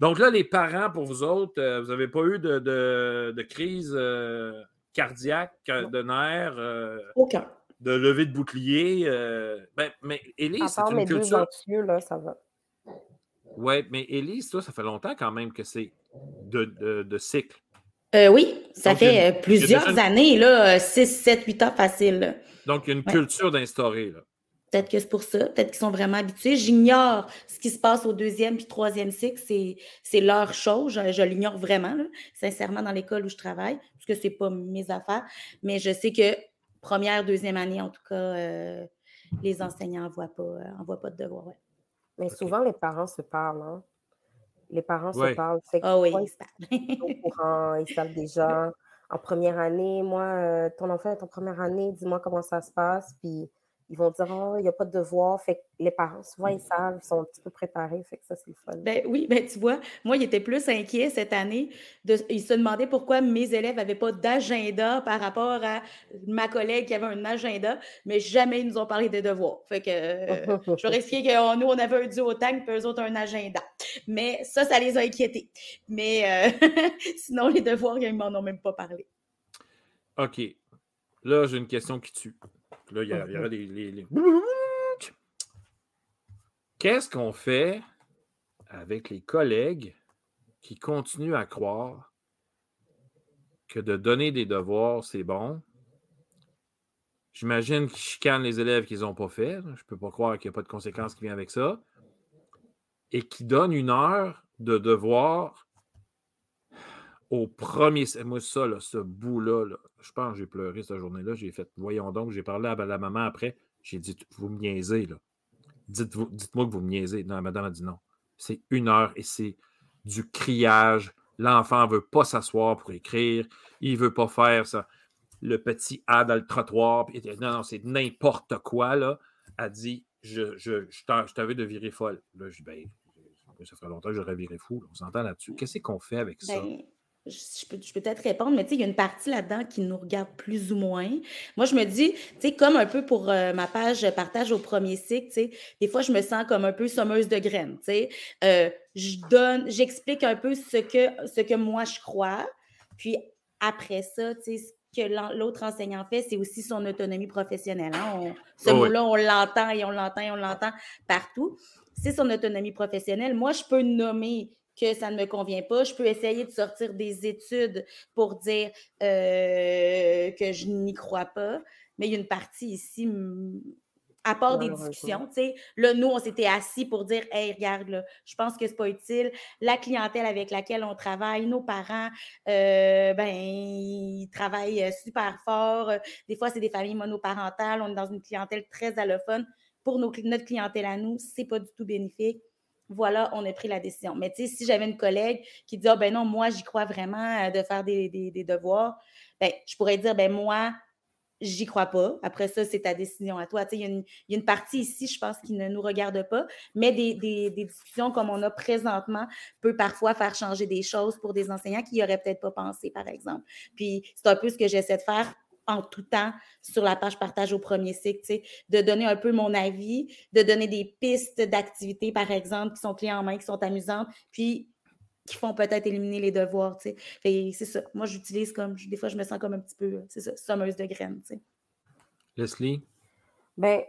Donc là, les parents, pour vous autres, vous n'avez pas eu de, de, de crise cardiaque, de nerfs?
Aucun
de lever de bouclier. Euh, ben, mais Élise, c'est une culture.
Deux là, ça va.
Oui, mais Élise, toi, ça fait longtemps quand même que c'est de, de, cycle.
Euh, oui, ça fait euh, plusieurs années, là, 6, 7, 8 ans facile.
Donc, il y a une culture d'instaurer.
Peut-être que c'est pour ça, peut-être qu'ils sont vraiment habitués. J'ignore ce qui se passe au deuxième puis troisième cycle, c'est leur chose. Je, l'ignore vraiment, sincèrement, dans l'école où je travaille, parce que ce n'est pas mes affaires. Mais je sais que première, deuxième année, en tout cas, euh, les enseignants n'envoient pas, euh, pas de devoirs.
Mais souvent, les parents se parlent. Hein. Les parents se parlent.
Ah oui,
ils se parlent? ils savent déjà. En première année, moi, euh, ton enfant est en première année, dis-moi comment ça se passe. Puis ils vont dire Oh, il n'y a pas de devoir. Fait que les parents, souvent, ils savent, ils sont un petit peu préparés. Fait que ça, c'est le fun.
Ben oui, ben tu vois, moi, il était plus inquiet cette année. De, il se demandait pourquoi mes élèves n'avaient pas d'agenda par rapport à ma collègue qui avait un agenda, mais jamais ils nous ont parlé des devoirs. Fait que je leur expliqué que nous, on avait un duotang, puis eux autres, un agenda. Mais ça, ça les a inquiétés. Mais euh, sinon, les devoirs, ils m'en ont même pas parlé.
OK. Là, j'ai une question qui tue. Là, il y. Qu'est-ce qu'on fait avec les collègues qui continuent à croire que de donner des devoirs, c'est bon? J'imagine qu'ils chicanent les élèves qu'ils n'ont pas fait. Je ne peux pas croire qu'il n'y a pas de conséquences qui viennent avec ça. Et qui donnent une heure de devoir au premier. Moi, ça, ce bout-là, je pense que j'ai pleuré cette journée-là. J'ai fait, voyons donc, j'ai parlé à la maman après. J'ai dit, vous me niaisez, là. Dites-moi que vous me niaisez. Non, la madame a dit non. C'est une heure et c'est du criage. L'enfant ne veut pas s'asseoir pour écrire. Il ne veut pas faire ça. Le petit A dans le trottoir. non, non, c'est n'importe quoi, là. A dit, je, je, je t'avais de virer folle. Là, je dis, ben, ça ferait longtemps que j'aurais viré fou. On s'entend là-dessus. Qu'est-ce qu'on fait avec ça?
Ben, je peux, peut-être répondre, mais tu sais, il y a une partie là-dedans qui nous regarde plus ou moins. Moi, je me dis, tu sais, comme un peu pour euh, ma page partage au premier cycle, tu sais, des fois, je me sens comme un peu sommeuse de graines, tu sais. Euh, je donne, j'explique un peu ce que, ce que moi je crois. Puis après ça, tu sais, ce que l'autre enseignant fait, c'est aussi son autonomie professionnelle. Hein. ce mot-là, on l'entend et on l'entend et on l'entend partout. C'est son autonomie professionnelle. Moi, je peux nommer que ça ne me convient pas. Je peux essayer de sortir des études pour dire euh, que je n'y crois pas, mais il y a une partie ici, à part des discussions, tu sais, là, nous, on s'était assis pour dire, hey, regarde, là, je pense que c'est pas utile. La clientèle avec laquelle on travaille, nos parents, euh, ben, ils travaillent euh, super fort. Des fois, c'est des familles monoparentales. On est dans une clientèle très allophone. Pour notre clientèle à nous, c'est pas du tout bénéfique voilà, on a pris la décision. Mais tu sais, si j'avais une collègue qui dit, ah, ben non, moi, j'y crois vraiment euh, de faire des, devoirs, ben, je pourrais dire, ben moi, j'y crois pas. Après ça, c'est ta décision à toi. Il y, a une partie ici, je pense, qui ne nous regarde pas, mais des, des, discussions comme on a présentement peut parfois faire changer des choses pour des enseignants qui n'y auraient peut-être pas pensé, par exemple. Puis c'est un peu ce que j'essaie de faire en tout temps sur la page partage au premier cycle, de donner un peu mon avis, de donner des pistes d'activités, par exemple, qui sont clés en main, qui sont amusantes, puis qui font peut-être éliminer les devoirs. C'est ça. Moi, j'utilise comme, des fois, je me sens comme un petit peu, c'est ça, sommeuse de graines.
Leslie?
Ben,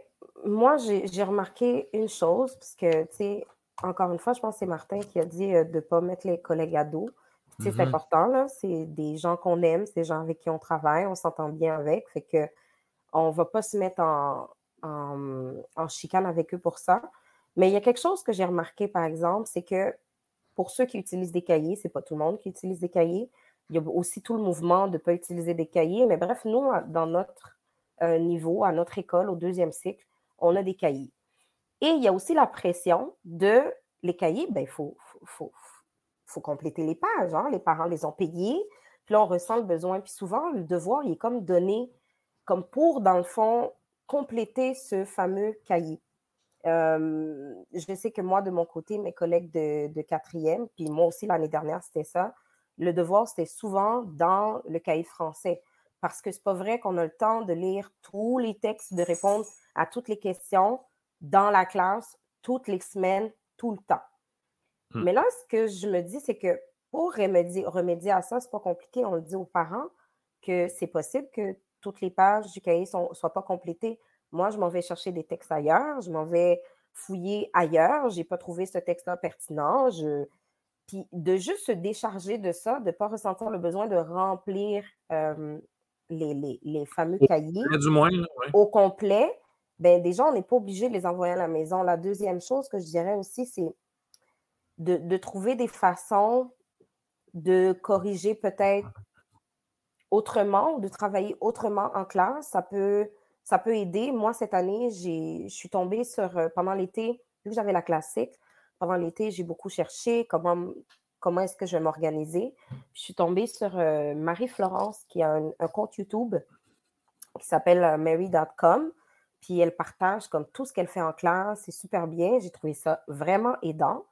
moi, j'ai remarqué une chose, parce que, tu sais, encore une fois, je pense que c'est Martin qui a dit euh, de ne pas mettre les collègues à dos. C'est mm-hmm. important, là. C'est des gens qu'on aime, c'est des gens avec qui on travaille, on s'entend bien avec. Fait que on ne va pas se mettre en, en, chicane avec eux pour ça. Mais il y a quelque chose que j'ai remarqué, par exemple, c'est que pour ceux qui utilisent des cahiers, c'est pas tout le monde qui utilise des cahiers. Il y a aussi tout le mouvement de ne pas utiliser des cahiers. Mais bref, nous, dans notre euh, niveau, à notre école, au deuxième cycle, on a des cahiers. Et il y a aussi la pression de les cahiers, ben, il faut, faut, faut compléter les pages. Hein. Les parents les ont payés. Puis là, on ressent le besoin. Puis souvent, le devoir, il est comme donné, comme pour, dans le fond, compléter ce fameux cahier. je sais que moi, de mon côté, mes collègues de, quatrième, puis moi aussi l'année dernière, c'était ça. Le devoir, c'était souvent dans le cahier français. Parce que c'est pas vrai qu'on a le temps de lire tous les textes, de répondre à toutes les questions dans la classe, toutes les semaines, tout le temps. Mmh. Mais là, ce que je me dis, c'est que pour remédier, remédier à ça, c'est pas compliqué. On le dit aux parents que c'est possible que toutes les pages du cahier ne soient pas complétées. Moi, je m'en vais chercher des textes ailleurs, je m'en vais fouiller ailleurs, je n'ai pas trouvé ce texte-là pertinent. Puis de juste se décharger de ça, de ne pas ressentir le besoin de remplir les, les, fameux cahiers
du moins,
au complet, ben déjà, on n'est pas obligé de les envoyer à la maison. La deuxième chose que je dirais aussi, c'est de, trouver des façons de corriger peut-être autrement ou de travailler autrement en classe. Ça peut, ça peut aider. Moi, cette année, je suis tombée sur, euh, pendant l'été, vu que j'avais la classique, pendant l'été, j'ai beaucoup cherché comment, comment est-ce que je vais m'organiser. Je suis tombée sur euh, Marie-Florence qui a un, compte YouTube qui s'appelle euh, mary.com. Puis elle partage comme tout ce qu'elle fait en classe. C'est super bien. J'ai trouvé ça vraiment aidant.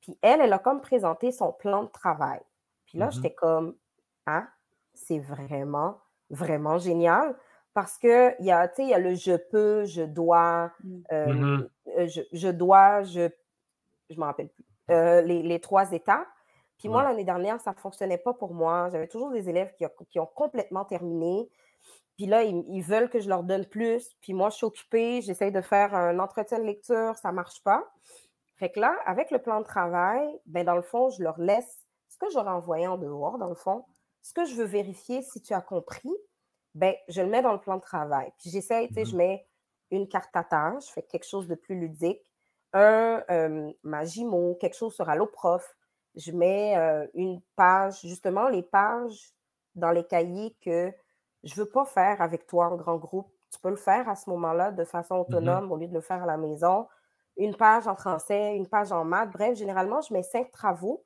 Puis elle, elle a comme présenté son plan de travail. Puis là, mm-hmm. j'étais comme, ah, c'est vraiment, vraiment génial. Parce que il y a, il y a le je peux, je dois, mm. euh, mm-hmm. euh, je, dois, je, je m'en rappelle plus, euh, les, trois étapes. Puis moi, l'année dernière, ça ne fonctionnait pas pour moi. J'avais toujours des élèves qui, ont complètement terminé. Puis là, ils, ils, veulent que je leur donne plus. Puis moi, je suis occupée, j'essaye de faire un entretien de lecture, ça ne marche pas. Fait que là, avec le plan de travail, ben dans le fond, je leur laisse ce que j'aurais envoyé en dehors, dans le fond. Ce que je veux vérifier si tu as compris, ben, je le mets dans le plan de travail. Puis j'essaie, tu sais, je mmh mets une carte à tâche, je fais quelque chose de plus ludique, un euh, Magimo, quelque chose sur Alloprof. Je mets euh, une page, justement, les pages dans les cahiers que je ne veux pas faire avec toi en grand groupe. Tu peux le faire à ce moment-là de façon mmh autonome au lieu de le faire à la maison une page en français, une page en maths. Bref, généralement, je mets cinq travaux,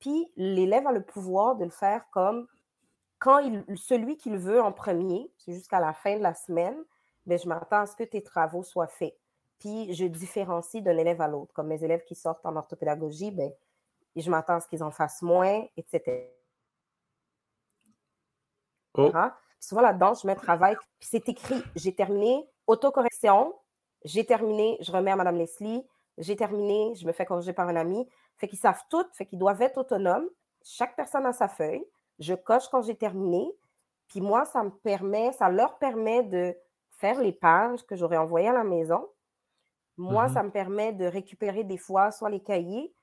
puis l'élève a le pouvoir de le faire comme quand il, celui qu'il veut en premier, c'est jusqu'à la fin de la semaine, mais ben, je m'attends à ce que tes travaux soient faits. Puis je différencie d'un élève à l'autre. Comme mes élèves qui sortent en orthopédagogie, ben, je m'attends à ce qu'ils en fassent moins, etc. Oh. Souvent là-dedans, je mets travail, puis c'est écrit, j'ai terminé, autocorrection, j'ai terminé, je remets à Mme Leslie, j'ai terminé, je me fais corriger par un ami. Fait qu'ils savent tout, fait qu'ils doivent être autonomes. Chaque personne a sa feuille. Je coche quand j'ai terminé. Puis moi, ça me permet, ça leur permet de faire les pages que j'aurais envoyées à la maison. Moi,
Mhm.
ça me permet de récupérer des fois soit les cahiers,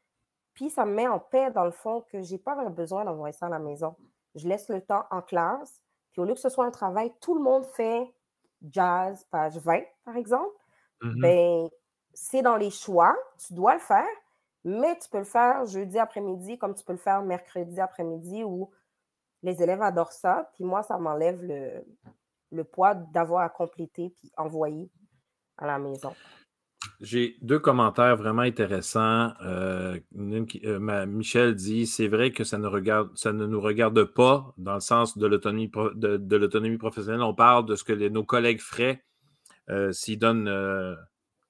puis ça me met en paix dans le fond que j'ai pas besoin d'envoyer ça à la maison. Je laisse le temps en classe, puis au lieu que ce soit un travail, tout le monde fait jazz, page 20, par exemple.
Mhm.
Ben, c'est dans les choix, tu dois le faire, mais tu peux le faire jeudi après-midi comme tu peux le faire mercredi après-midi où les élèves adorent ça. Puis moi, ça m'enlève le, le poids d'avoir à compléter puis envoyer à la maison.
J'ai deux commentaires vraiment intéressants. Euh, qui- euh, ma- Michel dit c'est vrai que ça ne, regarde, ça ne nous regarde pas dans le sens de l'autonomie de, professionnelle. On parle de ce que les- nos collègues feraient euh, s'ils donnent euh,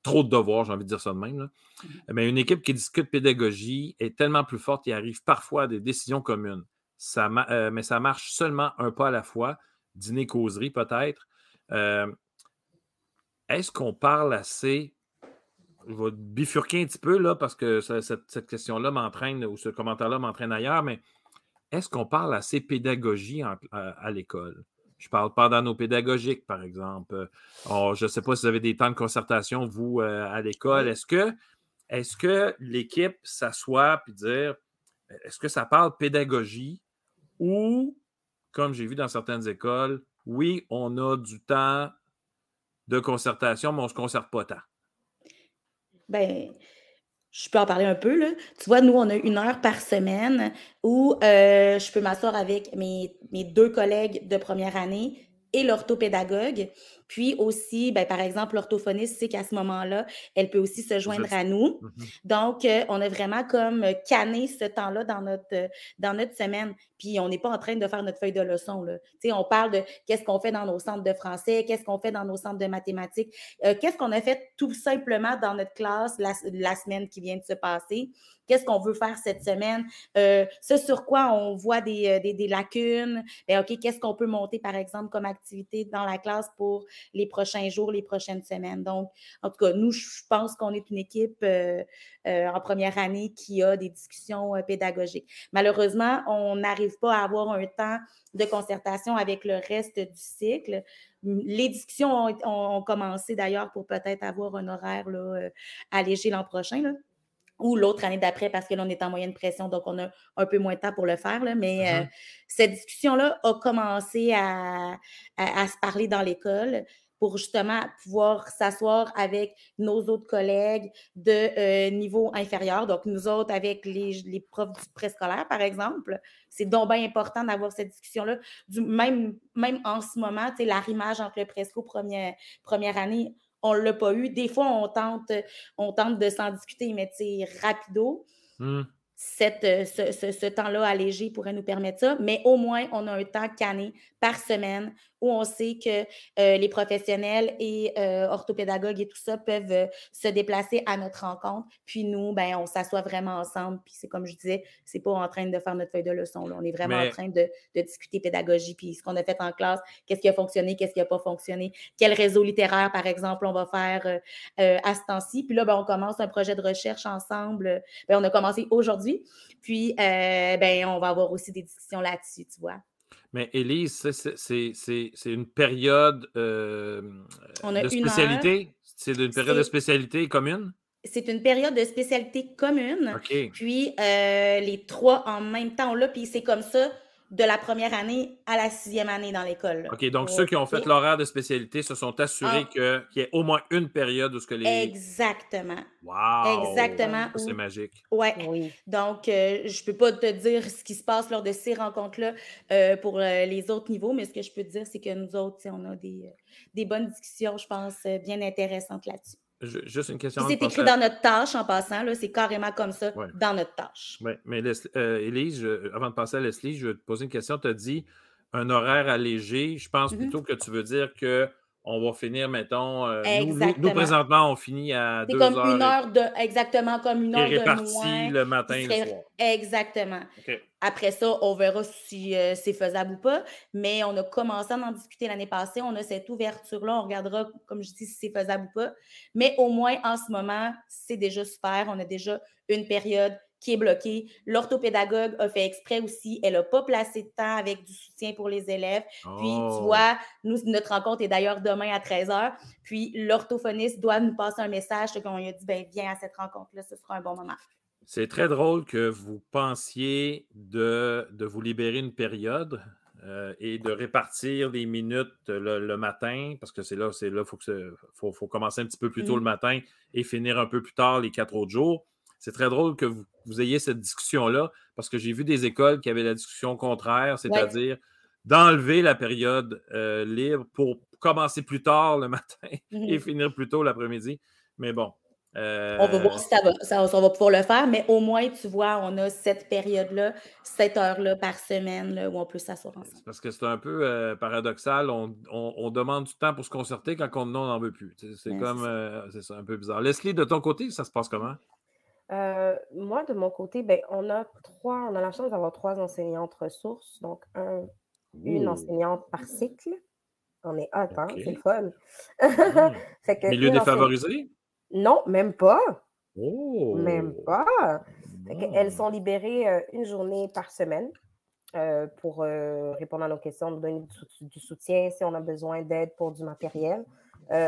trop de devoirs, j'ai envie de dire ça de même. là. Mais une équipe qui discute pédagogie est tellement plus forte qu'il arrive parfois à des décisions communes. Ça euh, mais ça marche seulement un pas à la fois. Dîner, causerie peut-être. Euh, Est-ce qu'on parle assez je vais bifurquer un petit peu là, parce que ça- cette, cette question-là m'entraîne, ou ce commentaire-là m'entraîne ailleurs, mais est-ce qu'on parle assez pédagogie en- à, à l'école? Je parle pédagogiques, par exemple. Je ne sais pas si vous avez des temps de concertation, vous, euh, à l'école. Est-ce que, est que l'équipe s'assoit et dire est-ce que ça parle pédagogie ou, comme j'ai vu dans certaines écoles, oui, on a du temps de concertation, mais on ne se concerte pas tant?
Ben, je peux en parler un peu, là. Tu vois, nous, on a une heure par semaine où euh, je peux m'asseoir avec mes, mes deux collègues de première année et l'orthopédagogue. Puis aussi, ben, par exemple, l'orthophoniste sait qu'à ce moment-là, elle peut aussi se joindre à nous.
Mhm.
Donc, euh, on a vraiment comme euh, canné ce temps-là dans notre, euh, dans notre semaine. Puis, on n'est pas en train de faire notre feuille de leçon. Là. On parle de qu'est-ce qu'on fait dans nos centres de français, qu'est-ce qu'on fait dans nos centres de mathématiques, euh, qu'est-ce qu'on a fait tout simplement dans notre classe la, la semaine qui vient de se passer, qu'est-ce qu'on veut faire cette semaine, ce sur quoi on voit des, des, des lacunes, ben, OK, qu'est-ce qu'on peut monter, par exemple, comme activité dans la classe pour les prochains jours, les prochaines semaines. Donc, en tout cas, nous, je pense qu'on est une équipe euh, euh, en première année qui a des discussions euh, pédagogiques. Malheureusement, on n'arrive pas à avoir un temps de concertation avec le reste du cycle. Les discussions ont, commencé d'ailleurs pour peut-être avoir un horaire allégé l'an prochain. Ou l'autre année d'après parce que là, on est en moyenne pression, donc on a un peu moins de temps pour le faire. Là, mais euh,
Mhm.
cette discussion-là a commencé à, à- à se parler dans l'école pour justement pouvoir s'asseoir avec nos autres collègues de euh, niveau inférieur, donc nous autres avec les, les profs du préscolaire, par exemple. C'est donc bien important d'avoir cette discussion-là. Même, même en ce moment, tu sais, l'arrimage entre le presco première, première année, on ne l'a pas eu. Des fois, on tente, on tente de s'en discuter, mais sais, rapido.
Hmm.
Cette, euh, ce, ce- ce temps-là allégé pourrait nous permettre ça, mais au moins, on a un temps canné par semaine où on sait que euh, les professionnels et euh, orthopédagogues et tout ça peuvent euh, se déplacer à notre rencontre. Puis nous, ben, on s'assoit vraiment ensemble. Puis c'est comme je disais, c'est pas en train de faire notre feuille de leçon. Là. On est vraiment
Mais-
en train de, de discuter pédagogie, puis ce qu'on a fait en classe, qu'est-ce qui a fonctionné, qu'est-ce qui n'a pas fonctionné, quel réseau littéraire, par exemple, on va faire à ce temps-ci. Puis là, ben, on commence un projet de recherche ensemble. Ben, on a commencé aujourd'hui. Puis, ben, on va avoir aussi des discussions là-dessus, tu vois.
Mais Élise, c'est- une période euh,
On a
de spécialité? C'est une période de spécialité commune?
C'est une période de spécialité commune.
OK.
Puis, euh, les trois en même temps, là, puis c'est comme ça de la première année à la sixième année dans l'école.
OK, donc ceux qui ont fait l'horaire de spécialité se sont assurés
Ah.
que- qu'il y ait au moins une période où ce que les...
Exactement.
Wow!
Exactement,
C'est
où-
magique.
Ouais.
Oui.
Donc, euh, je ne peux pas te dire ce qui se passe lors de ces rencontres-là euh, pour euh, les autres niveaux, mais ce que je peux te dire, c'est que nous autres, on a des, euh, des bonnes discussions, je pense, euh, bien intéressantes là-dessus.
Je- juste une question.
C'est écrit dans notre tâche en passant, c'est carrément comme ça
Ouais.
dans notre tâche.
Ouais, mais Leslie- euh, avant de passer à Leslie, je vais te poser une question. Tu as dit un horaire allégé. Je pense
Mhm.
plutôt que tu veux dire que on va finir, mettons. euh, nous- nous, nous,
Exactement.
présentement, on finit à
C'est
deux
comme
heures
une heure de, exactement comme une heure de
réparti
moins.
le matin et le soir.
Exactement. Après ça, on verra si euh, c'est faisable ou pas. Mais on a commencé à en discuter l'année passée. On a cette ouverture-là. On regardera, comme je dis, si c'est faisable ou pas. Mais au moins, en ce moment, c'est déjà super. On a déjà une période qui est bloqué. L'orthopédagogue a fait exprès aussi. Elle n'a pas placé de temps avec du soutien pour les élèves. Puis, tu oh. vois, nous, notre rencontre est d'ailleurs demain à 13h. Puis, l'orthophoniste doit nous passer un message qu'on lui a dit, ben, viens à cette rencontre-là, ce sera un bon moment.
C'est très drôle que vous pensiez de, de vous libérer une période euh, et de répartir les minutes le, matin, parce que c'est là, c'est là, il faut, faut, commencer un petit peu plus tôt le mmh. matin et finir un peu plus tard les quatre autres jours. C'est très drôle que vous, ayez cette discussion-là, parce que j'ai vu des écoles qui avaient la discussion contraire, c'est-à-dire d'enlever la période euh, libre pour commencer plus tard le matin et mmh finir plus tôt l'après-midi. Mais bon,
on va voir euh, si ça va, ça, va pouvoir le faire, mais au moins, tu vois, on a cette période-là, cette heure-là par semaine où on peut s'asseoir ensemble.
Parce que c'est un peu euh, paradoxal. On, demande du temps pour se concerter quand on n'en veut plus. C'est comme, euh, c'est un peu bizarre. Leslie, de ton côté, ça se passe comment?
Moi, de mon côté, ben, on a trois, on a la chance d'avoir trois enseignantes ressources, donc une enseignante par cycle. On est hot, hein? C'est le fun.
Mmh. Milieu défavorisé?
Non, même pas. Même oh! pas. Elles sont libérées euh, une journée par semaine euh, pour euh, répondre à nos questions, nous donner du, soutien si on a besoin d'aide pour du matériel.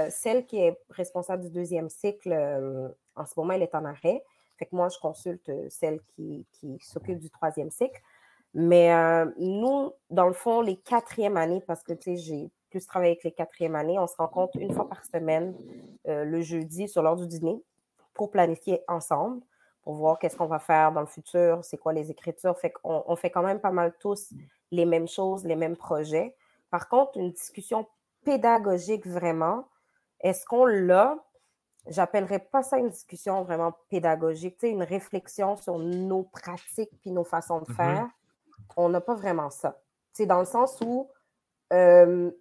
celle qui est responsable du deuxième cycle, en ce moment, elle est en arrêt. Fait que moi, je consulte celle qui, qui s'occupe du troisième cycle. Mais nous, dans le fond, les quatrièmes années, parce que tu sais, j'ai plus travailler avec les quatrièmes années. On se rencontre une fois par semaine, euh, le jeudi, sur l'heure du dîner, pour planifier ensemble, pour voir qu'est-ce qu'on va faire dans le futur, c'est quoi les écritures. Fait qu'on on fait quand même pas mal tous les mêmes choses, les mêmes projets. Par contre, une discussion pédagogique vraiment, est-ce qu'on l'a? J'appellerais pas ça une discussion vraiment pédagogique, une réflexion sur nos pratiques puis nos façons de mm-hmm. faire. On n'a pas vraiment ça. C'est dans le sens où euh,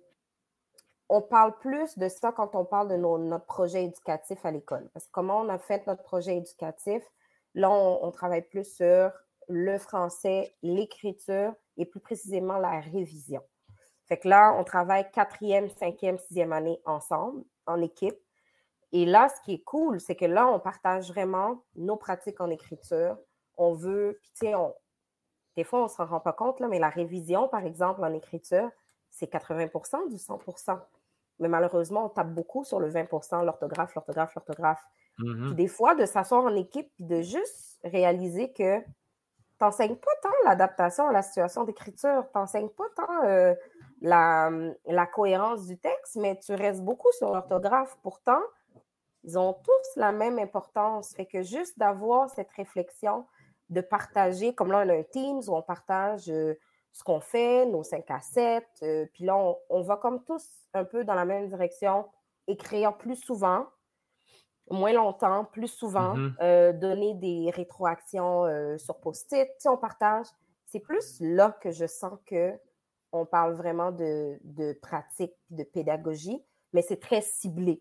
on parle plus de ça quand on parle de notre projet éducatif à l'école. Parce que comment on a fait notre projet éducatif, là, on, travaille plus sur le français, l'écriture et plus précisément la révision. Fait que là, on travaille quatrième, cinquième, sixième année ensemble, en équipe. Et là, ce qui est cool, c'est que là, on partage vraiment nos pratiques en écriture. On veut, puis tu sais, des fois, on ne se rend pas compte, là, mais la révision, par exemple, en écriture, c'est 80% du 100% Mais malheureusement, on tape beaucoup sur le 20% l'orthographe, l'orthographe, l'orthographe.
Mmh
des fois, de s'asseoir en équipe et de juste réaliser que tu n'enseignes pas tant l'adaptation à la situation d'écriture, tu n'enseignes pas tant euh, la, la, cohérence du texte, mais tu restes beaucoup sur l'orthographe. Pourtant, ils ont tous la même importance. Fait que juste d'avoir cette réflexion, de partager, comme là, on a un Teams où on partage euh, ce qu'on fait, nos 5 à 7. Euh, puis là, on, va comme tous un peu dans la même direction, écrire plus souvent, moins longtemps, plus souvent, mm-hmm. euh, donner des rétroactions sur post-it, on partage. C'est plus là que je sens que on parle vraiment de, de pratique, de pédagogie, mais c'est très ciblé.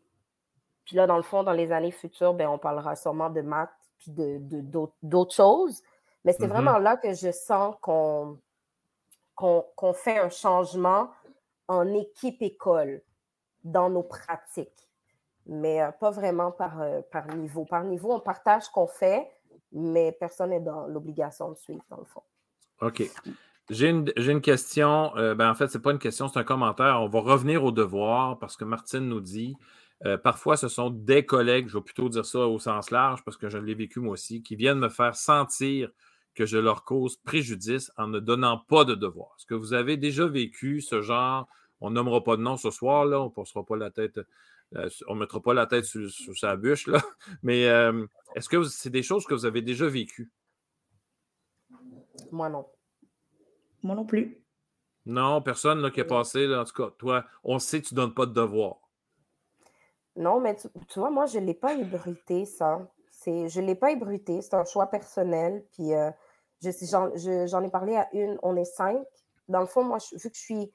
Puis là, dans le fond, dans les années futures, ben, on parlera sûrement de maths puis de, d'autres choses. Mais c'est mm-hmm. vraiment là que je sens qu'on qu'on fait un changement en équipe école dans nos pratiques, mais euh, pas vraiment par, euh, par niveau. Par niveau, on partage ce qu'on fait, mais personne n'est dans l'obligation de suivre, dans le fond.
OK. J'ai une, question. Euh, ben en fait, ce n'est pas une question, c'est un commentaire. On va revenir au devoir parce que Martine nous dit parfois, ce sont des collègues, je vais plutôt dire ça au sens large parce que je l'ai vécu moi aussi, qui viennent me faire sentir que je leur cause préjudice en ne donnant pas de devoir. Est-ce que vous avez déjà vécu ce genre, on nommera pas de nom ce soir, là, on ne pas la tête, euh, on mettra pas la tête sur, sa bûche, là, mais euh, est-ce que c'est des choses que vous avez déjà vécues?
Moi non.
Moi non plus.
Non, personne là, qui est passé, là, en tout cas, toi, on sait que tu ne donnes pas de devoir.
Non, mais tu, vois, moi, je ne l'ai pas ébruité, ça. Je ne l'ai pas ébruité, c'est un choix personnel. Puis euh, J'en ai parlé à une, on est cinq. Dans le fond, moi, vu que je suis.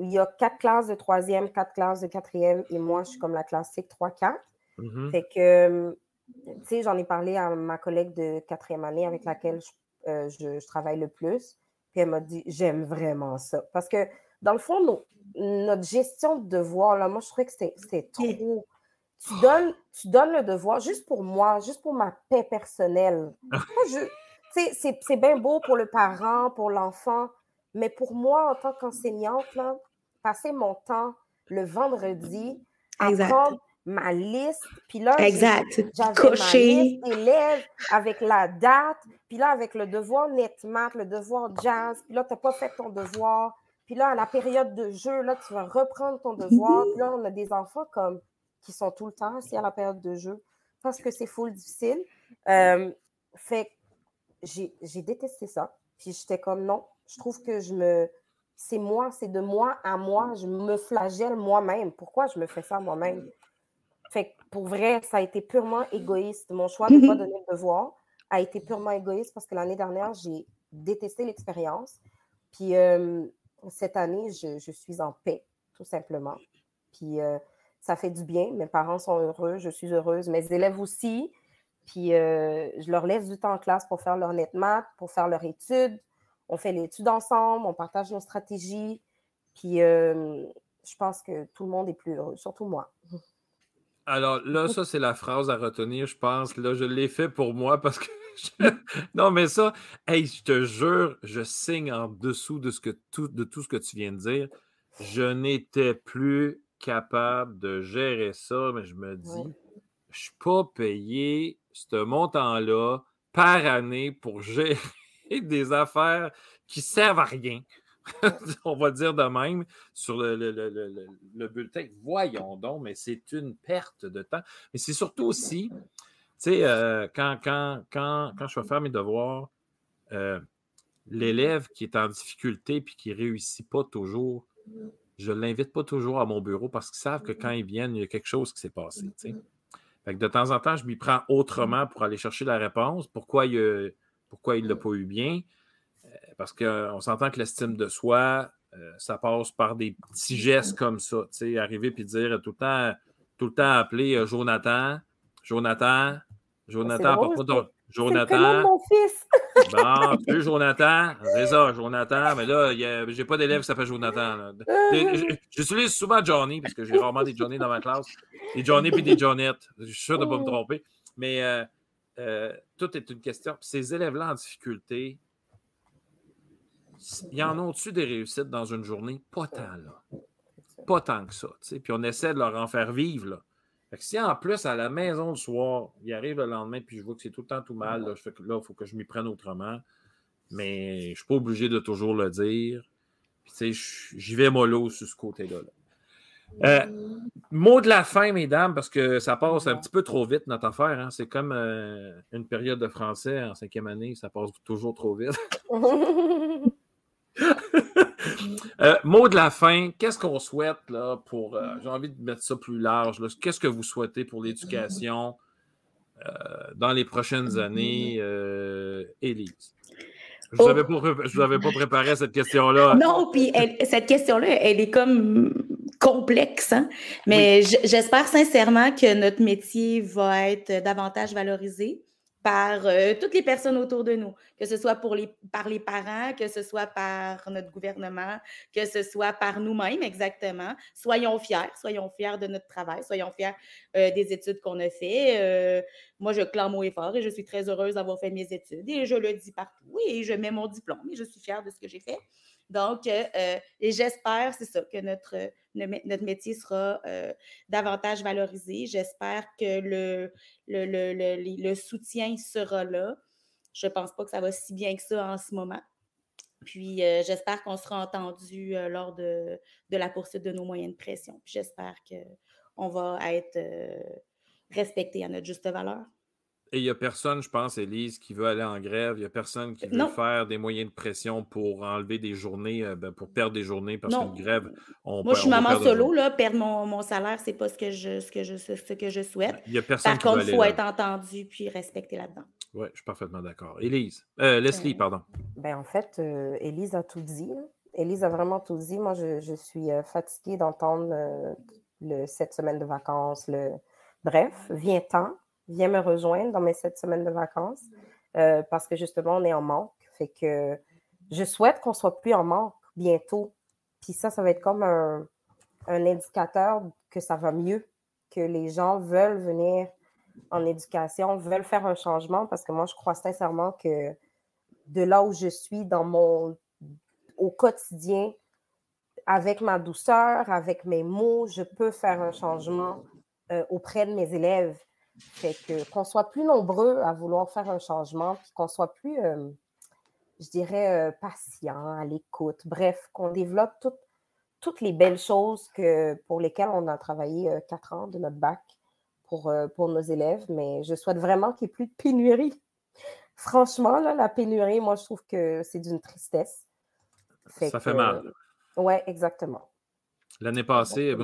Il y a quatre classes de troisième, quatre classes de quatrième, et moi, je suis comme la classique 3-4.
Mm-hmm.
Fait que, tu sais, j'en ai parlé à ma collègue de quatrième année avec laquelle euh, je, travaille le plus. Puis elle m'a dit, j'aime vraiment ça. Parce que, dans le fond, notre gestion de devoir, là, moi, je trouvais que c'était trop. Tu donnes, tu donnes le devoir juste pour moi, juste pour ma paix personnelle. c'est bien beau pour le parent, pour l'enfant, mais pour moi, en tant qu'enseignante, passer mon temps le vendredi à prendre ma liste, puis là,
exact.
j'avais ma liste d'élèves avec la date, puis là, avec le devoir netmat, le devoir jazz, puis là, tu n'as pas fait ton devoir, puis là, à la période de jeu, là, tu vas reprendre ton devoir, puis là, on a des enfants comme qui sont tout le temps assis à la période de jeu parce que c'est full difficile. Euh, fait j'ai détesté ça. Puis j'étais comme non, je trouve que je me. C'est moi, c'est de moi à moi. Je me flagelle moi-même. Pourquoi je me fais ça moi-même? Fait pour vrai, ça a été purement égoïste. Mon choix de ne pas donner le devoir a été purement égoïste parce que l'année dernière, j'ai détesté l'expérience. Puis euh, cette année, je, suis en paix, tout simplement. Puis euh, ça fait du bien. Mes parents sont heureux, je suis heureuse. Mes élèves aussi. Puis euh, je leur laisse du temps en classe pour faire leur net maths, pour faire leur étude. On fait l'étude ensemble, on partage nos stratégies. Puis euh, je pense que tout le monde est plus heureux, surtout moi.
Alors là, ça, c'est la phrase à retenir, je pense. Là, je l'ai fait pour moi parce que. non, mais ça, hey, je te jure, je signe en dessous de, ce que tout, de tout ce que tu viens de dire. Je n'étais plus capable de gérer ça, mais je me dis, je ne suis pas payé ce montant-là par année pour gérer des affaires qui servent à rien. On va dire de même sur le, bulletin. Voyons donc, mais c'est une perte de temps. Mais c'est surtout aussi, tu sais, euh, quand, quand, quand, quand, je vais faire mes devoirs, euh, l'élève qui est en difficulté puis qui ne réussit pas toujours, je ne l'invite pas toujours à mon bureau parce qu'ils savent que quand ils viennent, il y a quelque chose qui s'est passé. de temps en temps, je m'y prends autrement pour aller chercher la réponse. Pourquoi il ne pourquoi l'a pas eu bien? Euh, parce qu'on s'entend que l'estime de soi, euh, ça passe par des petits gestes comme ça. Arriver et dire tout le temps, tout le temps appeler euh, Jonathan, Jonathan, Jonathan,
pas Jonathan. C'est mon fils.
bon, plus Jonathan, c'est ça, Jonathan, mais là, j'ai pas d'élève qui s'appelle Jonathan. J'utilise souvent Johnny, parce que j'ai rarement des Johnny dans ma classe. Des Johnny puis des Johnettes. Je suis sûr de ne pas me tromper. Mais euh, euh, tout est une question. ces élèves-là en difficulté, y en ont-tu des réussites dans une journée? Pas tant, là. Pas tant que ça. Puis on essaie de leur en faire vivre, là si en plus, à la maison le soir, il arrive le lendemain, puis je vois que c'est tout le temps tout mal, là, je fais que là, il faut que je m'y prenne autrement. Mais je ne suis pas obligé de toujours le dire. Puis, j'y vais mollo sur ce côté-là. Euh, mot de la fin, mesdames, parce que ça passe un petit peu trop vite, notre affaire. Hein. C'est comme euh, une période de français en cinquième année, ça passe toujours trop vite. Euh, mot de la fin, qu'est-ce qu'on souhaite là, pour. Euh, j'ai envie de mettre ça plus large. Qu'est-ce que vous souhaitez pour l'éducation euh, dans les prochaines années, Élise? Je ne vous, avais pas préparé cette question-là.
Non, puis cette question-là, elle est comme complexe, hein. mais j'espère sincèrement que notre métier va être davantage valorisé par euh, toutes les personnes autour de nous, que ce soit par les parents, que ce soit par notre gouvernement, que ce soit par nous-mêmes exactement. Soyons fiers, soyons fiers de notre travail, soyons fiers euh, des études qu'on a fait. Euh, moi, je clame haut et fort et je suis très heureuse d'avoir fait mes études et je le dis partout et je mets mon diplôme et je suis fière de ce que j'ai fait. Donc, euh, euh, et j'espère, c'est ça, que notre, notre métier sera euh, davantage valorisé. J'espère que le, le, soutien sera là. Je ne pense pas que ça va si bien que ça en ce moment. Puis j'espère qu'on sera entendu lors de, de, la poursuite de nos moyens de pression. Puis j'espère qu'on va être respecté à notre juste valeur.
Et il n'y a personne, je pense, Élise, qui veut aller en grève. Il n'y a personne qui veut faire des moyens de pression pour enlever des journées, euh, ben, pour perdre des journées parce qu'une grève,
on Moi, je suis maman solo, là, perdre mon, mon salaire, ce n'est pas ce que, je, ce, que je, ce que je souhaite.
Il y a personne
Par contre, il faut être entendu puis respecter là-dedans.
Oui, je suis parfaitement d'accord. Élise, euh, Leslie, pardon.
Ben, en fait, euh, Élise a tout dit. Élise a vraiment tout dit. Moi, je, je suis fatiguée d'entendre le, cette semaine de vacances. Le... Bref, vient-temps viens me rejoindre dans mes sept semaines de vacances euh, parce que justement, on est en manque. Fait que je souhaite qu'on soit plus en manque bientôt. Puis ça, ça va être comme un, indicateur que ça va mieux. que les gens veulent venir en éducation, veulent faire un changement, parce que moi, je crois sincèrement que de là où je suis dans mon au quotidien, avec ma douceur, avec mes mots, je peux faire un changement euh, auprès de mes élèves. Fait que qu'on soit plus nombreux à vouloir faire un changement, puis qu'on soit plus, euh, je dirais, euh, patient, à l'écoute. Bref, qu'on développe toutes les belles choses que, pour lesquelles on a travaillé quatre ans de notre bac pour, pour nos élèves. Mais je souhaite vraiment qu'il n'y ait plus de pénurie. Franchement, là, la pénurie, moi, je trouve que c'est d'une tristesse.
ça fait mal.
Oui, exactement.
L'année passée,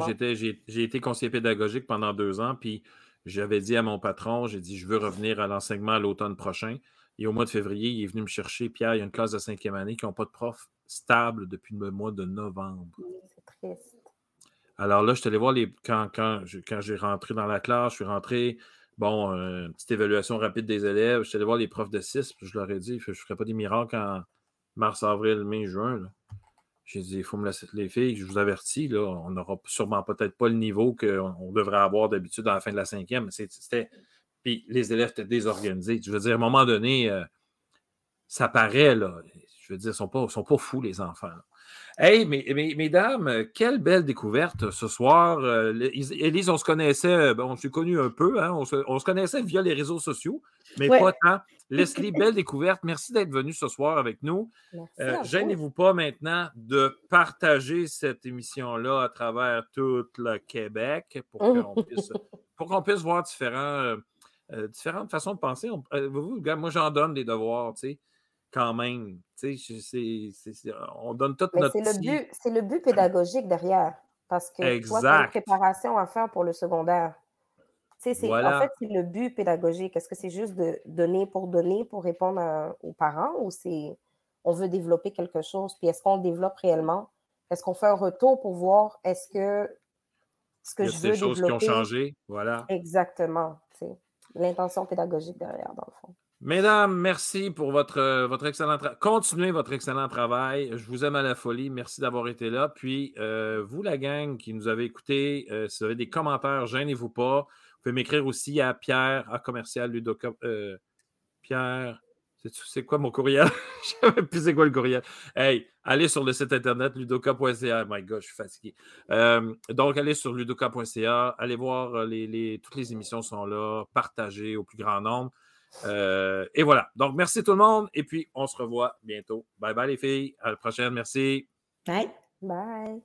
j'ai été conseiller pédagogique pendant deux ans, puis j'avais dit à mon patron, j'ai dit, je veux revenir à l'enseignement à l'automne prochain. Et au mois de février, il est venu me chercher. Pierre, il y a une classe de cinquième année qui n'ont pas de prof stable depuis le mois de novembre.
c'est triste.
Alors là, je suis allé voir les. Quand, quand, quand j'ai rentré dans la classe, je suis rentré. Bon, euh, une petite évaluation rapide des élèves. Je suis allé voir les profs de 6, puis je leur ai dit, je ne ferai pas des miracles en mars, avril, mai, juin. J'ai dit, il faut me laisser les filles, je vous avertis, là, on n'aura sûrement peut-être pas le niveau qu'on devrait avoir d'habitude à la fin de la cinquième. C'était. Puis les élèves étaient désorganisés. Je veux dire, à un moment donné, euh, ça paraît, là. Je veux dire, ils ne sont pas, sont pas fous, les enfants. Hey, mesdames, quelle belle découverte ce soir. Euh, Élise, on se connaissait, euh, on s'est connu un peu, hein, on, se, connaissait via les réseaux sociaux, mais pas tant. Leslie, belle découverte. Merci d'être venue ce soir avec nous. Euh, gênez-vous pas maintenant de partager cette émission-là à travers tout le Québec pour qu'on puisse, puisse, voir différents, différentes façons de penser. moi, j'en donne des devoirs, tu sais quand même. on donne toute notre.
C'est le, but, pédagogique derrière. Parce que toi, tu as une préparation à faire pour le secondaire. En fait, c'est le but pédagogique. Est-ce que c'est juste de donner pour donner, pour répondre aux parents, ou c'est on veut développer quelque chose, puis est-ce qu'on le développe réellement? Est-ce qu'on fait un retour pour voir est-ce que ce que je veux des choses
qui ont changé, voilà.
Exactement. L'intention pédagogique derrière, dans le fond.
Mesdames, merci pour votre, euh, votre excellent travail. Continuez votre excellent travail. Je vous aime à la folie. Merci d'avoir été là. Puis, euh, vous, la gang qui nous avez écoutés, euh, si vous avez des commentaires, gênez-vous pas. Vous pouvez m'écrire aussi à Pierre, à commercial Ludoka. Pierre, c'est quoi mon courriel? Je ne sais plus c'est quoi le courriel. Hey, allez sur le site internet ludoka.ca. My God, je suis fatigué. donc, allez sur ludoka.ca. Allez voir, les, toutes les émissions sont là. Partagez au plus grand nombre. Euh, et voilà. Donc, merci tout le monde. Et puis, on se revoit bientôt. Bye bye, les filles. À la prochaine. Merci.
Bye. Bye.